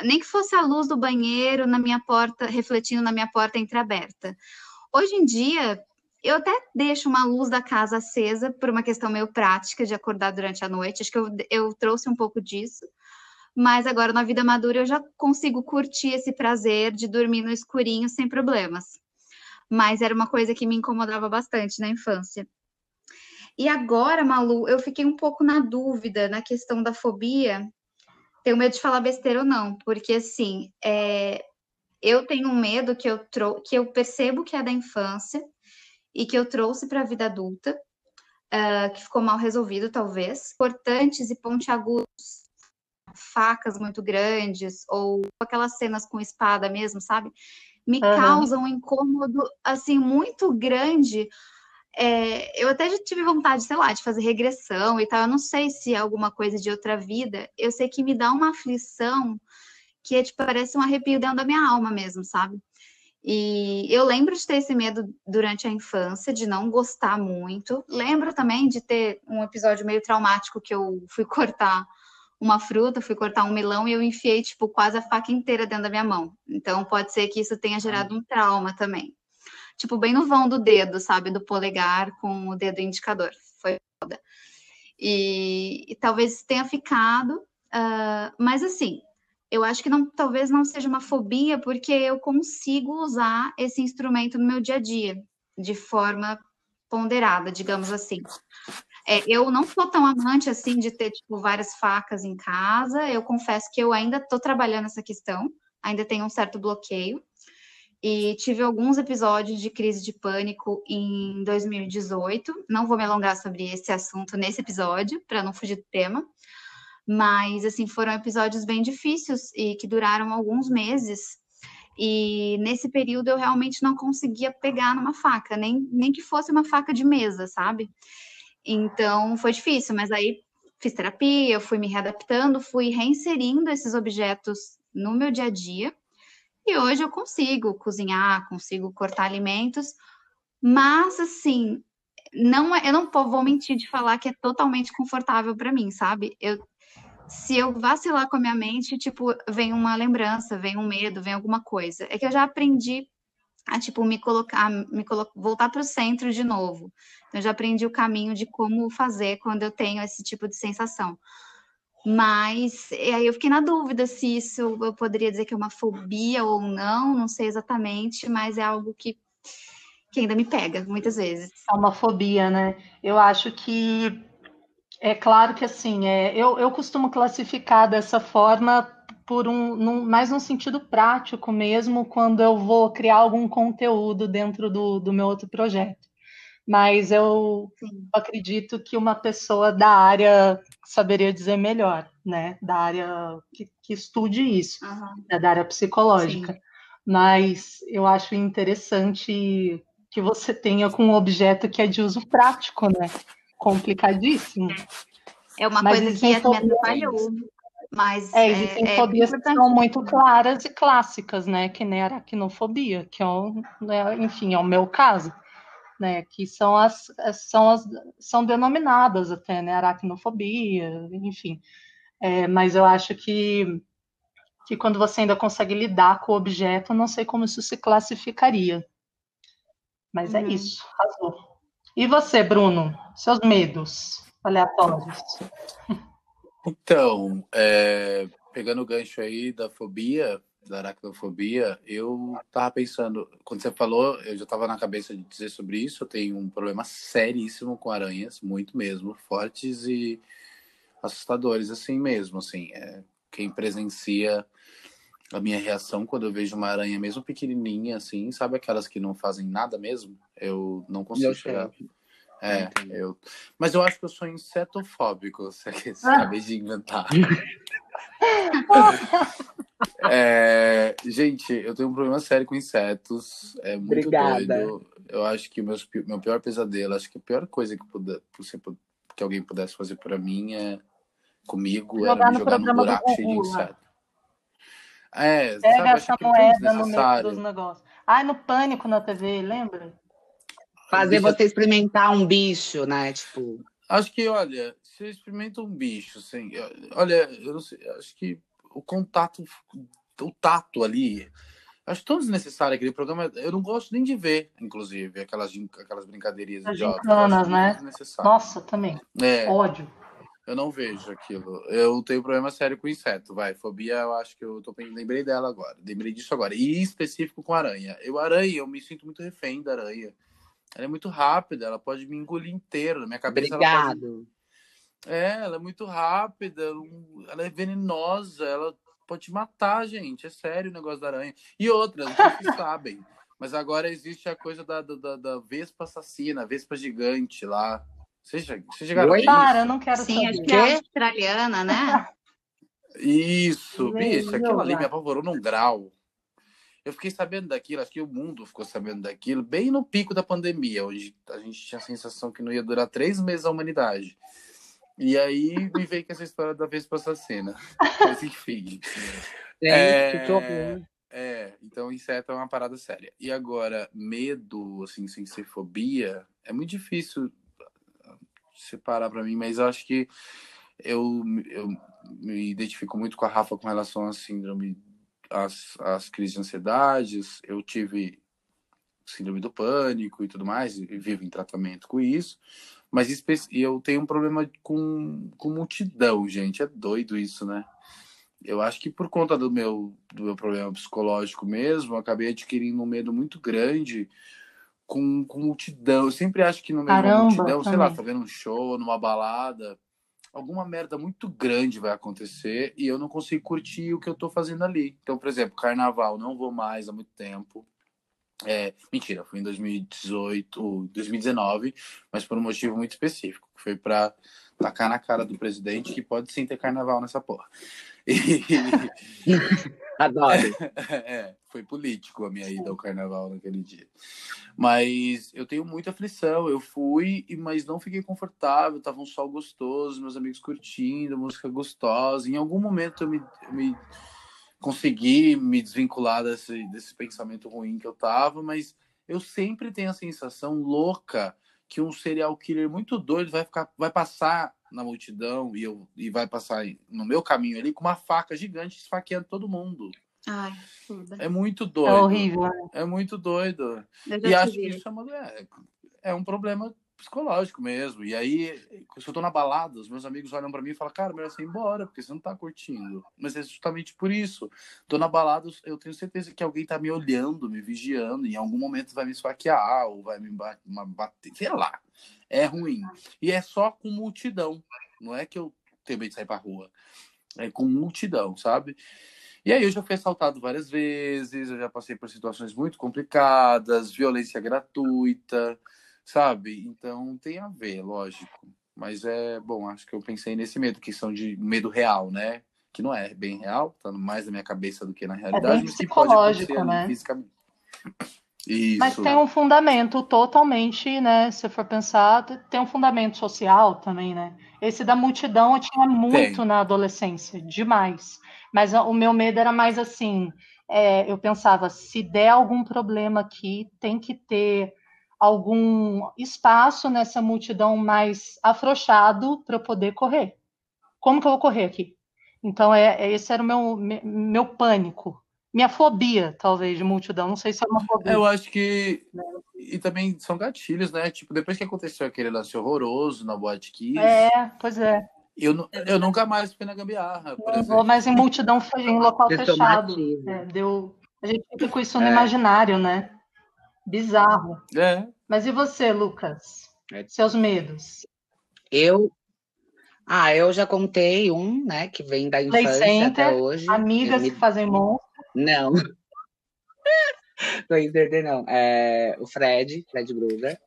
Speaker 4: Nem que fosse a luz do banheiro na minha porta, refletindo na minha porta entreaberta. Hoje em dia, eu até deixo uma luz da casa acesa por uma questão meio prática de acordar durante a noite. Acho que eu, eu trouxe um pouco disso. Mas agora, na vida madura, eu já consigo curtir esse prazer de dormir no escurinho sem problemas. Mas era uma coisa que me incomodava bastante na infância. E agora, Malu, eu fiquei um pouco na dúvida na questão da fobia. Tenho medo de falar besteira ou não, porque assim, é, eu tenho um medo que eu, trou que eu percebo que é da infância e que eu trouxe para a vida adulta, uh, que ficou mal resolvido, talvez. Cortantes e pontiagudos, facas muito grandes, ou aquelas cenas com espada mesmo, sabe? Me uhum. causam um incômodo, assim, muito grande, é, eu até já tive vontade, sei lá, de fazer regressão e tal. Eu não sei se é alguma coisa de outra vida. Eu sei que me dá uma aflição que é, tipo, parece um arrepio dentro da minha alma mesmo, sabe? E eu lembro de ter esse medo durante a infância, de não gostar muito. Lembro também de ter um episódio meio traumático que eu fui cortar uma fruta, fui cortar um melão e eu enfiei, tipo, quase a faca inteira dentro da minha mão. Então, pode ser que isso tenha gerado um trauma também tipo, bem no vão do dedo, sabe? Do polegar com o dedo indicador. Foi foda. E, e talvez tenha ficado, uh, mas assim, eu acho que não, talvez não seja uma fobia, porque eu consigo usar esse instrumento no meu dia a dia, de forma ponderada, digamos assim. É, eu não sou tão amante assim de ter tipo, várias facas em casa. Eu confesso que eu ainda estou trabalhando essa questão, ainda tenho um certo bloqueio e tive alguns episódios de crise de pânico em 2018. Não vou me alongar sobre esse assunto nesse episódio, para não fugir do tema. Mas, assim, foram episódios bem difíceis e que duraram alguns meses. E nesse período eu realmente não conseguia pegar numa faca, nem, nem que fosse uma faca de mesa, sabe? Então foi difícil, mas aí fiz terapia, fui me readaptando, fui reinserindo esses objetos no meu dia a dia. E hoje eu consigo cozinhar, consigo cortar alimentos, mas assim, não é, eu não vou mentir de falar que é totalmente confortável para mim, sabe? Eu se eu vacilar com a minha mente, tipo, vem uma lembrança, vem um medo, vem alguma coisa. É que eu já aprendi a, tipo, me colocar, me colo voltar para o centro de novo. Então, eu já aprendi o caminho de como fazer quando eu tenho esse tipo de sensação. Mas aí eu fiquei na dúvida se isso eu poderia dizer que é uma fobia ou não, não sei exatamente, mas é algo que, que ainda me pega muitas vezes.
Speaker 1: É uma fobia, né? Eu acho que é claro que assim, é, eu, eu costumo classificar dessa forma por um, num, mais no sentido prático mesmo, quando eu vou criar algum conteúdo dentro do, do meu outro projeto. Mas eu Sim. acredito que uma pessoa da área saberia dizer melhor, né? Da área que, que estude isso, uhum. né? da área psicológica. Sim. Mas eu acho interessante que você tenha com um objeto que é de uso prático, né? complicadíssimo.
Speaker 4: É uma mas coisa que me atrapalhou. Mas
Speaker 1: é, existem é, fobias é que são muito claras e clássicas, né? Que nem a aracnofobia, que é um, né, enfim, é o meu caso, né? Que são as, são as são denominadas até, né? Aracnofobia, enfim. É, mas eu acho que que quando você ainda consegue lidar com o objeto, não sei como isso se classificaria. Mas é uhum. é isso, razão. E você, Bruno? Seus medos aleatórios?
Speaker 3: Então, é, pegando o gancho aí da fobia, da aracnofobia, eu tava pensando, quando você falou, eu já tava na cabeça de dizer sobre isso, eu tenho um problema seríssimo com aranhas, muito mesmo, fortes e assustadores assim mesmo, assim, é, quem presencia a minha reação quando eu vejo uma aranha, mesmo pequenininha, assim, sabe aquelas que não fazem nada mesmo? Eu não consigo eu chegar. É, eu. Mas eu acho que eu sou insetofóbico, você sabe de inventar. é, gente, eu tenho um problema sério com insetos. É muito Obrigada. doido. Eu acho que o meu, meu pior pesadelo, acho que a pior coisa que, puder, que alguém pudesse fazer para mim é comigo jogar era me jogar num buraco cheio de inseto.
Speaker 1: É, Pega sabe, essa moeda no meio dos negócios. Ai, no pânico na TV, lembra?
Speaker 5: Fazer você experimentar um bicho, né? Tipo.
Speaker 3: Acho que, olha, você experimenta um bicho, assim. Olha, eu não sei, acho que o contato, o tato ali. Acho tão desnecessário aquele programa. Eu não gosto nem de ver, inclusive, aquelas, aquelas brincadeirinhas
Speaker 1: As idiotas. né? Nossa, também. É. Ódio.
Speaker 3: Eu não vejo aquilo. Eu tenho problema sério com inseto, vai. Fobia, eu acho que eu tô lembrei dela agora. Lembrei disso agora. E específico com aranha. Eu aranha, eu me sinto muito refém da aranha. Ela é muito rápida, ela pode me engolir inteiro. Na minha cabeça
Speaker 5: Obrigado.
Speaker 3: Pode... É, ela é muito rápida, ela é venenosa, ela pode te matar, gente. É sério o negócio da aranha. E outras, vocês sabem. Mas agora existe a coisa da, da, da Vespa assassina, Vespa gigante lá. Você já, você já
Speaker 1: Oi? Cara, eu não quero
Speaker 4: Sim, saber. acho que é australiana, né?
Speaker 3: Isso, bicho, aquilo ali me apavorou num grau. Eu fiquei sabendo daquilo, acho que o mundo ficou sabendo daquilo, bem no pico da pandemia, onde a gente tinha a sensação que não ia durar três meses a humanidade. E aí me veio com essa história da Vespa assassina. Mas enfim. É, é, é, então inseto é uma parada séria. E agora, medo, assim, sem ser fobia, é muito difícil separar para mim, mas eu acho que eu, eu me identifico muito com a Rafa com relação à síndrome, às, às crises de ansiedades. Eu tive síndrome do pânico e tudo mais, e vivo em tratamento com isso. Mas eu tenho um problema com, com multidão, gente. É doido isso, né? Eu acho que por conta do meu, do meu problema psicológico mesmo, acabei adquirindo um medo muito grande com, com multidão. Eu sempre acho que no meio Caramba, de uma multidão, também. sei lá, tá vendo um show, numa balada, alguma merda muito grande vai acontecer e eu não consigo curtir o que eu tô fazendo ali. Então, por exemplo, carnaval, não vou mais há muito tempo. É, mentira, fui em 2018, 2019, mas por um motivo muito específico, que foi para tacar na cara do presidente que pode sim ter carnaval nessa porra.
Speaker 5: Adoro.
Speaker 3: É, foi político a minha ida ao carnaval naquele dia. Mas eu tenho muita aflição. Eu fui, mas não fiquei confortável. Tava um sol gostoso, meus amigos curtindo, música gostosa. Em algum momento eu me, eu me consegui me desvincular desse, desse pensamento ruim que eu tava, mas eu sempre tenho a sensação louca que um serial killer muito doido vai ficar, vai passar na multidão e, eu, e vai passar no meu caminho ali com uma faca gigante esfaqueando todo mundo.
Speaker 4: Ai,
Speaker 3: é muito doido.
Speaker 1: É horrível. Né?
Speaker 3: É muito doido. E acho vi. que isso é, é um problema psicológico mesmo. E aí, se eu tô na balada, os meus amigos olham para mim e falam, cara, melhor você ir embora, porque você não tá curtindo. Mas é justamente por isso. Tô na balada, eu tenho certeza que alguém tá me olhando, me vigiando, e em algum momento vai me esfaquear, ou vai me bater, sei lá. É ruim. E é só com multidão. Não é que eu tenho medo de sair pra rua. É com multidão, sabe? E aí eu já fui assaltado várias vezes, eu já passei por situações muito complicadas, violência gratuita, sabe? Então tem a ver, lógico. Mas é bom, acho que eu pensei nesse medo, que são de medo real, né? Que não é bem real, tá mais na minha cabeça do que na realidade.
Speaker 1: É bem psicológico, né? Fisicamente. Isso. Mas tem um fundamento totalmente, né? Se for pensar, tem um fundamento social também, né? Esse da multidão eu tinha muito tem. na adolescência, demais. Mas o meu medo era mais assim: é, eu pensava, se der algum problema aqui, tem que ter algum espaço nessa multidão mais afrouxado para eu poder correr. Como que eu vou correr aqui? Então, é, é, esse era o meu, meu pânico. Minha fobia, talvez, de multidão. Não sei se é uma fobia.
Speaker 3: Eu acho que. E também são gatilhos, né? Tipo, depois que aconteceu aquele lance horroroso na Boate Kiss.
Speaker 1: É, pois é.
Speaker 3: Eu, eu nunca mais fui na gambiarra.
Speaker 1: Por não vou mais em multidão em local fechado. É, deu, a gente fica com isso no é. imaginário, né? Bizarro.
Speaker 3: É.
Speaker 1: Mas e você, Lucas? É. Seus medos?
Speaker 5: Eu. Ah, eu já contei um, né, que vem da infância Center, até hoje.
Speaker 1: Amigas me... que fazem monstro.
Speaker 5: Não. Não entender, não. É, o Fred, Fred Gruber.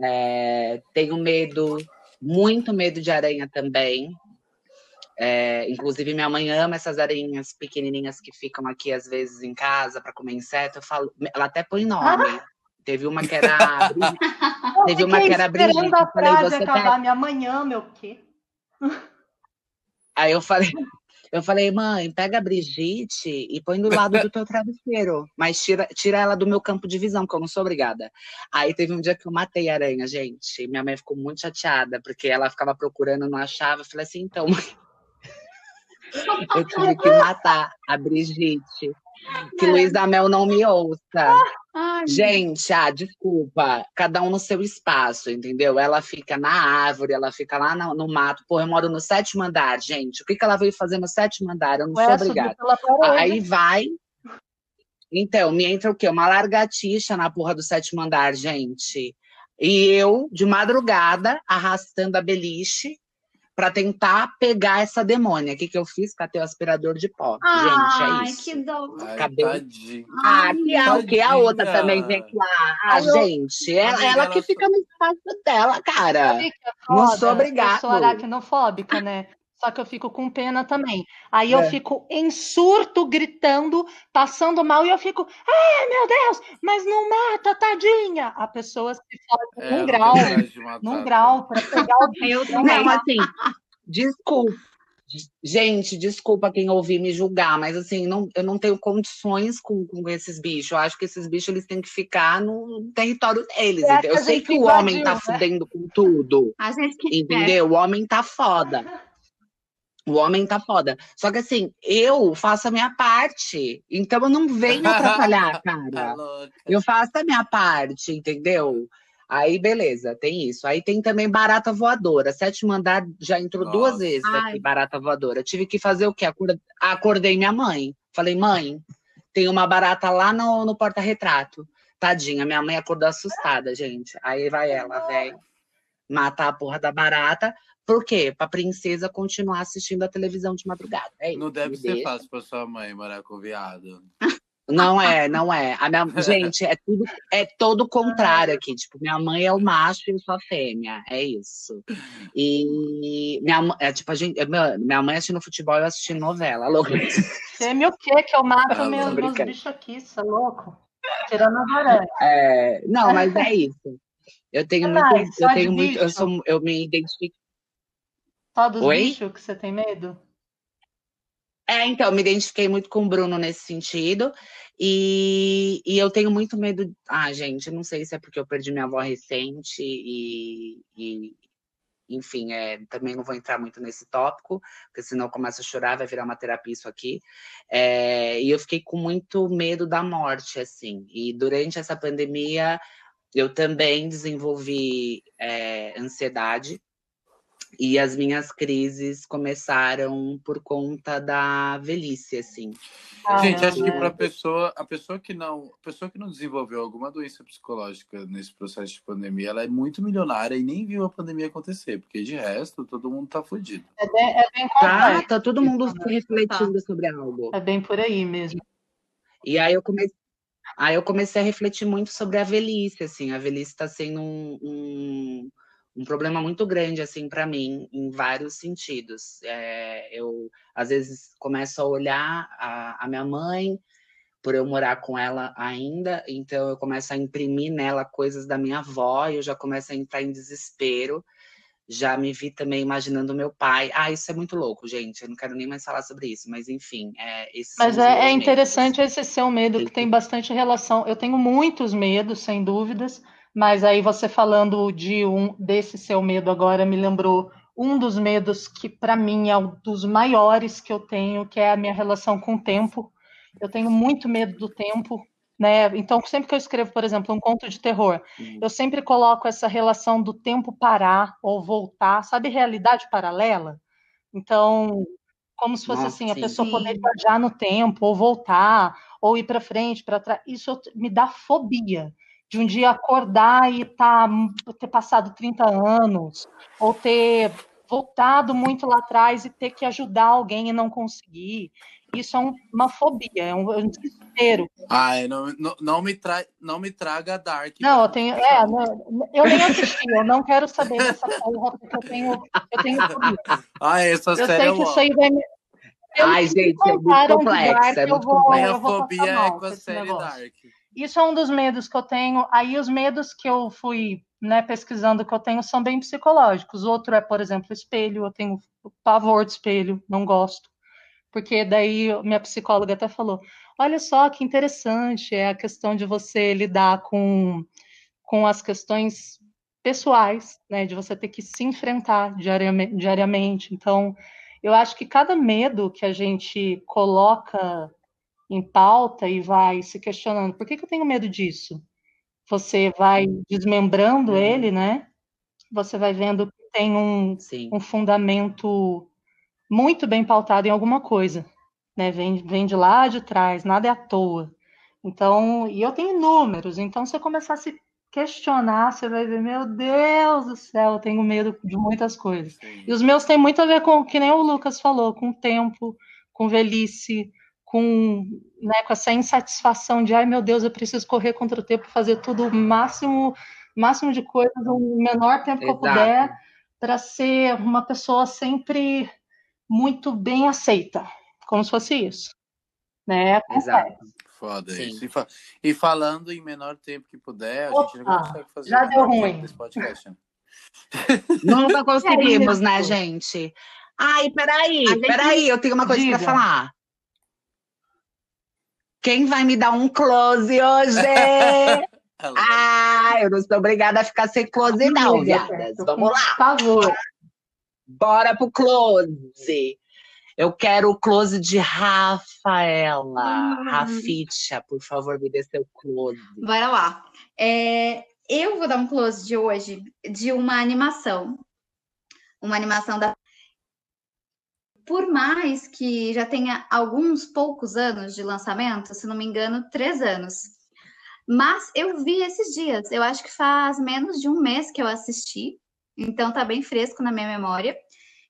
Speaker 5: É, tenho medo, muito medo de aranha também. É, inclusive, minha mãe ama essas aranhas pequenininhas que ficam aqui, às vezes, em casa para comer inseto. Eu falo, ela até põe nome. Ah. Teve uma que era. Teve uma que era
Speaker 1: Brigitte. A falei, você acabar, tá... minha mãe ama o quê?
Speaker 5: Aí eu falei, eu falei, mãe, pega a Brigitte e põe do lado do teu travesseiro, mas tira, tira ela do meu campo de visão, que eu não sou obrigada. Aí teve um dia que eu matei a aranha, gente. Minha mãe ficou muito chateada, porque ela ficava procurando, não achava. Eu falei assim, então, mãe, eu tive que matar a Brigitte. Que Luiz da Mel não me ouça. Ai, Gente, ah, desculpa. Cada um no seu espaço, entendeu? Ela fica na árvore, ela fica lá no, no mato. Pô, eu moro no sétimo andar, gente. O que, que ela veio fazer no sétimo andar? Eu não Ué, sou obrigada. Aí vai. Então, me entra o quê? Uma largatixa na porra do sétimo andar, gente. E eu, de madrugada, arrastando a beliche, para tentar pegar essa demônia. O que, que eu fiz? Catei o aspirador de pó. Ai, gente, é isso.
Speaker 4: que dó.
Speaker 5: Acabei. Ah, que é o que? A outra também vem lá. Ah, gente, ela, ela que fica no espaço dela, cara. Não sou obrigada. Eu
Speaker 1: sou aracnofóbica, né? Só que eu fico com pena também. Aí é. eu fico em surto, gritando, passando mal, e eu fico, ai meu Deus, mas não mata, tadinha. A pessoa se fode é, num grau, num grau, para pegar o
Speaker 5: eu Não, assim, desculpa. Gente, desculpa quem ouvir me julgar, mas assim, não, eu não tenho condições com, com esses bichos. Eu acho que esses bichos eles têm que ficar no território deles. É, eu sei que o homem tá né? fudendo com tudo. Entendeu? O homem tá foda. O homem tá foda. Só que assim, eu faço a minha parte. Então eu não venho atrapalhar, cara. Tá eu faço a minha parte, entendeu? Aí, beleza, tem isso. Aí tem também barata voadora. Sétimo andar já entrou Nossa. duas vezes Ai. aqui, barata voadora. Tive que fazer o quê? Acordei minha mãe. Falei, mãe, tem uma barata lá no, no porta-retrato. Tadinha, minha mãe acordou assustada, gente. Aí vai ela, velho, matar a porra da barata. Por quê? Pra princesa continuar assistindo a televisão de madrugada. É
Speaker 3: não deve ser fácil pra sua mãe morar com viado.
Speaker 5: Não é, não é. A minha, gente, é tudo, é todo o contrário aqui. Tipo, minha mãe é o macho e eu sou a fêmea. É isso. E minha é tipo a gente, minha mãe assistindo futebol, eu assistindo novela, louco.
Speaker 1: Fêmea o quê? Que eu mato ah, meus, meus bichos aqui, você é louco? Tirando a varanda.
Speaker 5: É, não, mas é isso. Eu tenho muito, eu tenho muito, eu sou, eu me identifico.
Speaker 1: Só dos Oi? bichos que você tem medo?
Speaker 5: É, então, me identifiquei muito com o Bruno nesse sentido. E, e eu tenho muito medo. Ah, gente, não sei se é porque eu perdi minha avó recente e, e enfim, é, também não vou entrar muito nesse tópico, porque senão eu começo a chorar, vai virar uma terapia isso aqui. É, e eu fiquei com muito medo da morte, assim. E durante essa pandemia, eu também desenvolvi é, ansiedade, e as minhas crises começaram por conta da velhice, assim.
Speaker 3: Ah, Gente, acho que para a pessoa, a pessoa que não, a pessoa que não desenvolveu alguma doença psicológica nesse processo de pandemia, ela é muito milionária e nem viu a pandemia acontecer, porque de resto todo mundo tá fudido.
Speaker 1: É bem, é bem
Speaker 5: tá, tá todo mundo né? refletindo tá. sobre algo.
Speaker 1: É bem por aí mesmo.
Speaker 5: E aí eu comecei Aí eu comecei a refletir muito sobre a velhice, assim, a velhice está sendo um, um um problema muito grande assim para mim em vários sentidos. É, eu às vezes começo a olhar a, a, minha mãe por eu morar com ela ainda, então eu começo a imprimir nela coisas da minha avó e eu já começo a entrar em desespero. Já me vi também imaginando meu pai. Ah, isso é muito louco, gente. Eu não quero nem mais falar sobre isso, mas enfim, é,
Speaker 1: Mas é, é interessante esse seu medo que tem bastante relação. Eu tenho muitos medos, sem dúvidas mas aí você falando de um desse seu medo agora me lembrou um dos medos que para mim é um dos maiores que eu tenho, que é a minha relação com o tempo. Eu tenho muito medo do tempo, né? Então, sempre que eu escrevo, por exemplo, um conto de terror, uhum. eu sempre coloco essa relação do tempo parar ou voltar, sabe, realidade paralela? Então, como se fosse Nossa, assim, a pessoa poder viajar no tempo ou voltar, ou ir para frente, para trás. Isso me dá fobia de um dia acordar e tá, ter passado 30 anos, ou ter voltado muito lá atrás e ter que ajudar alguém e não conseguir. Isso é um, uma fobia, é um, é um desespero.
Speaker 3: Ai, não, não, não, me tra... não me traga Dark.
Speaker 1: Não, eu tenho. É, não, eu nem assisti, eu não quero saber dessa porra, porque eu tenho, eu tenho fobia.
Speaker 3: Ai, essa
Speaker 1: eu
Speaker 3: série
Speaker 1: sei que isso aí vai me.
Speaker 5: Ai, gente, é muito complexo. É muito complexo.
Speaker 3: A fobia é com a série Dark.
Speaker 1: Isso é um dos medos que eu tenho. Aí os medos que eu fui né, pesquisando que eu tenho são bem psicológicos. Outro é, por exemplo, espelho. Eu tenho pavor de espelho, não gosto. Porque daí minha psicóloga até falou: olha só que interessante é a questão de você lidar com, com as questões pessoais, né, de você ter que se enfrentar diariamente, diariamente. Então, eu acho que cada medo que a gente coloca em pauta e vai se questionando: por que, que eu tenho medo disso? Você vai desmembrando uhum. ele, né? Você vai vendo que tem um, um fundamento muito bem pautado em alguma coisa, né? Vem, vem de lá de trás, nada é à toa. Então, e eu tenho números, então se eu começar a se questionar, você vai ver, meu Deus do céu, eu tenho medo de muitas coisas. Sim. E os meus têm muito a ver com, que nem o Lucas falou, com tempo, com velhice, com, né, com essa insatisfação de ai meu Deus, eu preciso correr contra o tempo, fazer tudo o máximo, máximo de coisas no menor tempo Exato. que eu puder, para ser uma pessoa sempre muito bem aceita, como se fosse isso. Né?
Speaker 5: Exato.
Speaker 3: Foda isso. E, fa e, falando em menor tempo que puder, a gente
Speaker 1: já consegue fazer já deu ruim. Desse
Speaker 5: podcast. Né? Nunca conseguimos, é né, gente? Ai, peraí, gente... peraí, eu tenho uma coisa para falar. Quem vai me dar um close hoje? ah, eu não sou obrigada a ficar sem close, não, viadas. Vamos lá.
Speaker 1: Por favor.
Speaker 5: Bora pro close. Eu quero o close de Rafaela. Hum. Raficha, por favor, me dê seu close.
Speaker 4: Bora lá. É, eu vou dar um close de hoje de uma animação. Uma animação da por mais que já tenha alguns poucos anos de lançamento, se não me engano, três anos. Mas eu vi esses dias, eu acho que faz menos de um mês que eu assisti, então tá bem fresco na minha memória,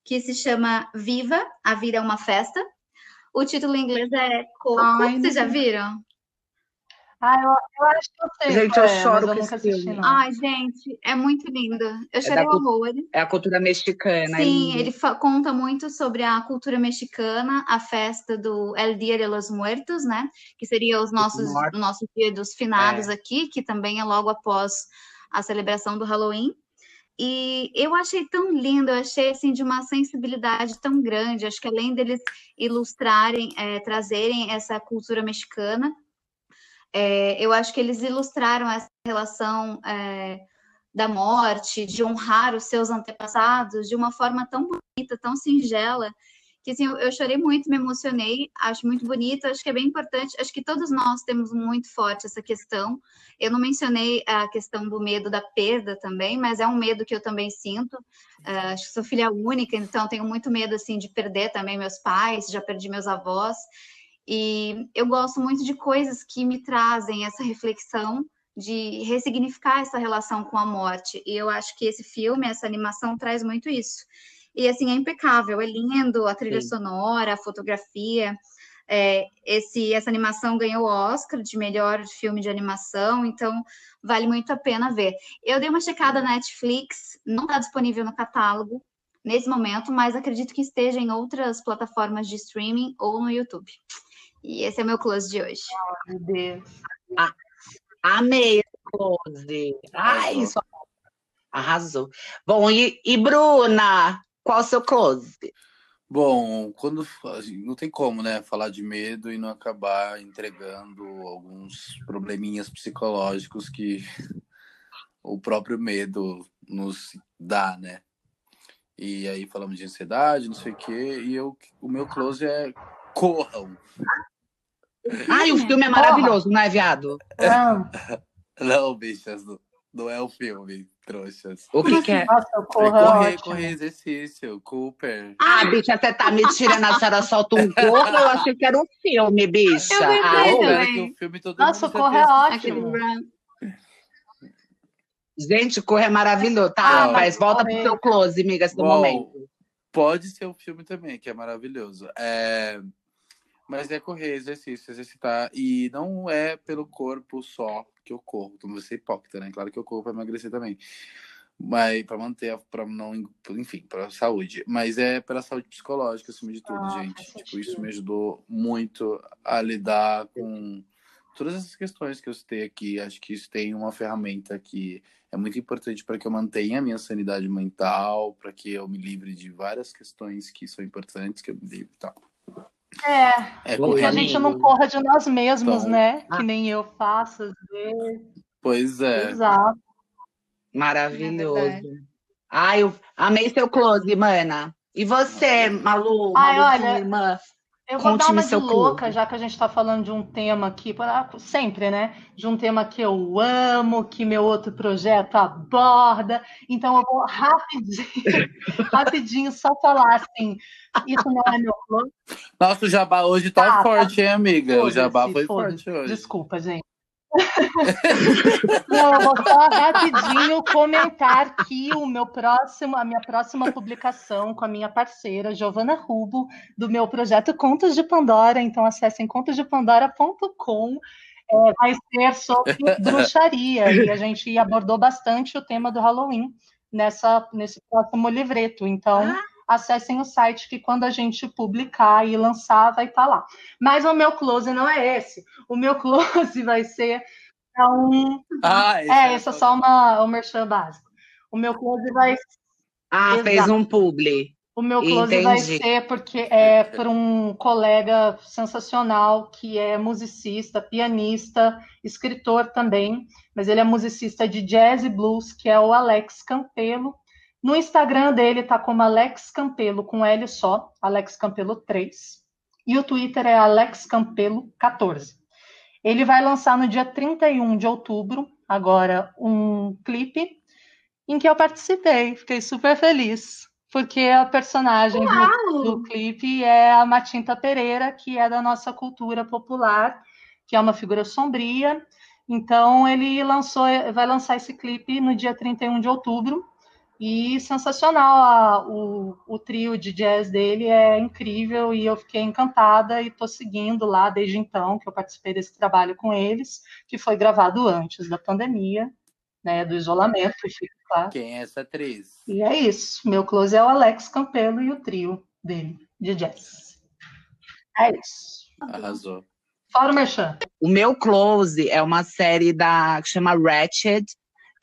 Speaker 4: que se chama Viva, A Vida é uma Festa. O título em inglês é Coco, Ai, vocês já viram?
Speaker 1: Ah, eu, eu acho que eu sei.
Speaker 5: Gente, eu
Speaker 1: é,
Speaker 5: choro
Speaker 1: eu
Speaker 5: com esse filme.
Speaker 4: Ai, gente, é muito lindo. Eu
Speaker 5: É
Speaker 4: chorei horrores.
Speaker 5: É a cultura mexicana. é
Speaker 4: Sim,
Speaker 5: lindo.
Speaker 4: ele conta muito sobre a cultura mexicana, a festa do El Día de los Muertos, né? Que seria os nossos, o nosso dia dos finados
Speaker 5: É.
Speaker 4: aqui, que também é logo após a celebração do Halloween. E eu achei tão lindo, eu achei assim de uma sensibilidade tão grande. Acho que além deles ilustrarem, eh, trazerem essa cultura mexicana, eh, eu acho que eles ilustraram essa relação eh, da morte, de honrar os seus antepassados de uma forma tão bonita, tão singela, que assim, eu, eu chorei muito, me emocionei, acho muito bonito, acho que é bem importante, acho que todos nós temos muito forte essa questão. Eu não mencionei a questão do medo da perda também, mas é um medo que eu também sinto. Ah, acho que sou filha única, então tenho muito medo assim de perder também meus pais, já perdi meus avós. E eu gosto muito de coisas que me trazem essa reflexão de ressignificar essa relação com a morte. E eu acho que esse filme, essa animação traz muito isso. E assim, é impecável, é lindo, a trilha
Speaker 5: Sim.
Speaker 4: sonora, a fotografia. É, esse, essa animação ganhou o Oscar de melhor filme de animação, então vale muito a pena ver. Eu dei uma checada na Netflix, não está disponível no catálogo nesse momento, mas acredito que esteja em outras plataformas de streaming ou no YouTube. E esse é meu close de hoje.
Speaker 1: Meu Deus.
Speaker 5: Amei esse close. Ai,
Speaker 3: Arrasou.
Speaker 5: só... Arrasou. Bom, e, e Bruna, qual o seu close?
Speaker 3: Bom, quando assim, não tem como, né, falar de medo e não acabar entregando alguns probleminhas psicológicos que o próprio medo nos dá, né? E aí falamos de ansiedade, não sei o quê, e eu, o meu close é corram.
Speaker 5: Ai, o filme é maravilhoso, não é, viado?
Speaker 1: Não,
Speaker 3: Não, bichas, não, não é o filme, trouxas.
Speaker 5: O que, que é?
Speaker 1: nossa, o
Speaker 3: É
Speaker 1: é
Speaker 3: correr,
Speaker 1: ótimo.
Speaker 3: correr exercício, Cooper.
Speaker 5: Ah, bicha, você tá me tirando a senhora solta um corpo? Eu achei que era um filme, bicha.
Speaker 4: Eu
Speaker 5: Ah,
Speaker 4: também.
Speaker 3: que o filme todo
Speaker 1: Nossa, corra é ótimo.
Speaker 5: gente, corre é maravilhoso. Tá,
Speaker 3: Não.
Speaker 5: mas volta pro
Speaker 1: Correr.
Speaker 5: seu close, amigas, do
Speaker 3: Bom,
Speaker 5: momento.
Speaker 3: Pode ser o filme também, que é maravilhoso. É... Mas é correr, exercício, exercitar. E não é pelo corpo só que eu corro. Não vou ser hipócrita, né? Claro que eu corro para emagrecer também. Mas para manter, para não. Enfim, para saúde. Mas é pela saúde psicológica, acima de tudo,
Speaker 1: Ah,
Speaker 3: gente. Tipo, isso
Speaker 1: sentido.
Speaker 3: me ajudou muito a lidar com todas essas questões que eu citei aqui. Acho que isso tem uma ferramenta que é muito importante para que eu mantenha a minha sanidade mental, para que eu me livre de várias questões que são importantes, que eu me livre e tal.
Speaker 1: É,
Speaker 3: É,
Speaker 1: porque a gente não corra de nós mesmos,
Speaker 3: Então,
Speaker 1: né?
Speaker 5: ah.
Speaker 1: Que nem eu faço às vezes.
Speaker 3: Pois é.
Speaker 1: Exato.
Speaker 4: É
Speaker 5: Maravilhoso.
Speaker 4: verdade.
Speaker 5: Ai, eu amei seu close, mana. E você, Malu,
Speaker 1: Ai,
Speaker 5: Maluzinha,
Speaker 1: olha,
Speaker 5: irmã?
Speaker 1: Eu vou dar uma de louca,
Speaker 5: clube.
Speaker 1: já que a gente está falando de um tema aqui, sempre, né? De um tema que eu amo, que meu outro projeto aborda. Então eu vou rapidinho, rapidinho só falar assim. Isso não é meu clube.
Speaker 3: Nossa, o jabá hoje tá,
Speaker 1: Tá, tá.
Speaker 3: forte, hein, amiga? O jabá foi forte hoje.
Speaker 1: Desculpa, gente. Não, eu vou só rapidinho comentar aqui o meu próximo, a minha próxima publicação com a minha parceira, Giovana Rubo, do meu projeto Contos de Pandora. Então, acessem contosdepandora.com. É, vai ser sobre bruxaria. E a gente abordou bastante o tema do Halloween nessa, nesse próximo livreto. Então, acessem o site que quando a gente publicar e lançar, vai estar lá. Mas o meu close não é esse. O meu close vai ser um.
Speaker 3: Ah, esse
Speaker 1: É,
Speaker 3: era
Speaker 1: esse é só uma, um merchan básico. O meu close vai
Speaker 5: Ah,
Speaker 1: Exato.
Speaker 5: fez um publi.
Speaker 1: o meu close vai
Speaker 5: Entendi.
Speaker 1: ser porque é por um colega sensacional que é musicista, pianista, escritor também, mas ele é musicista de jazz e blues, que é o Alex Campelo. No Instagram dele tá como Alex Campelo com L só, Alex Campelo 3. E o Twitter é Alex Campelo 14. Ele vai lançar no dia 31 de outubro, agora, um clipe em que eu participei. Fiquei super feliz, porque a personagem do, do clipe é a Matinta Pereira, que é da nossa cultura popular, que é uma figura sombria. Então, ele lançou, vai lançar esse clipe no dia 31 de outubro. E sensacional, a, o, o trio de jazz dele é incrível e eu fiquei encantada e estou seguindo lá desde então que eu participei desse trabalho com eles, que foi gravado antes da pandemia, né, do isolamento,
Speaker 3: claro. Quem é essa atriz?
Speaker 1: E é isso. Meu close é o Alex Campelo e o trio dele, de jazz. É isso.
Speaker 3: Arrasou.
Speaker 1: Fora o Merchan.
Speaker 5: O meu close é uma série da, que chama Ratched,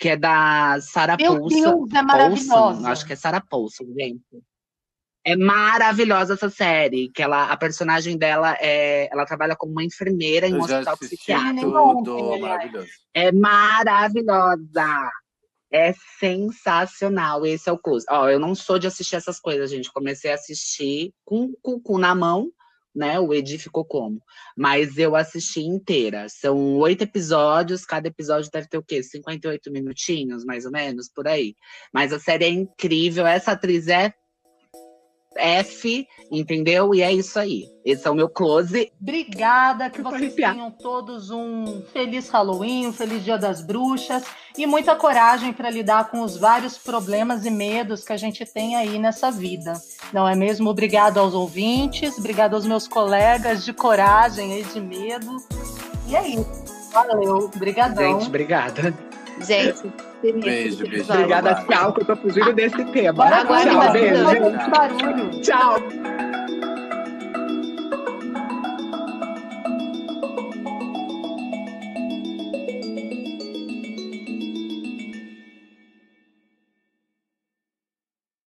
Speaker 5: que é da Sarah Paulson. Meu Deus,
Speaker 1: é maravilhosa.
Speaker 5: Acho que é Sarah Paulson, gente. É maravilhosa essa série, que ela, a personagem dela é, ela trabalha como uma enfermeira em um hospital psiquiátrico.
Speaker 3: Tudo, maravilhoso.
Speaker 5: É maravilhosa. É sensacional. Esse é o close. Ó, eu não sou de assistir essas coisas, gente. Comecei a assistir com o cu na mão, né? O Edi ficou como? Mas eu assisti inteira. São oito episódios, cada episódio deve ter o quê? 58 minutinhos, mais ou menos, por aí. Mas a série é incrível. Essa atriz é F, entendeu? E é isso aí. Esse é o meu close.
Speaker 1: Obrigada, que vocês tenham todos um feliz Halloween, um feliz Dia das Bruxas e muita coragem para lidar com os vários problemas e medos que a gente tem aí nessa vida. Não é mesmo? Obrigado aos ouvintes, obrigado aos meus colegas de coragem e de medo. E é isso. Valeu, obrigadão.
Speaker 5: Gente, obrigada.
Speaker 4: Gente,
Speaker 3: beijo, beijo.
Speaker 5: Obrigada, tchau, que eu tô fugindo desse tema.
Speaker 1: Agora,
Speaker 5: tchau,
Speaker 1: beijo. Barulho.
Speaker 5: Tchau.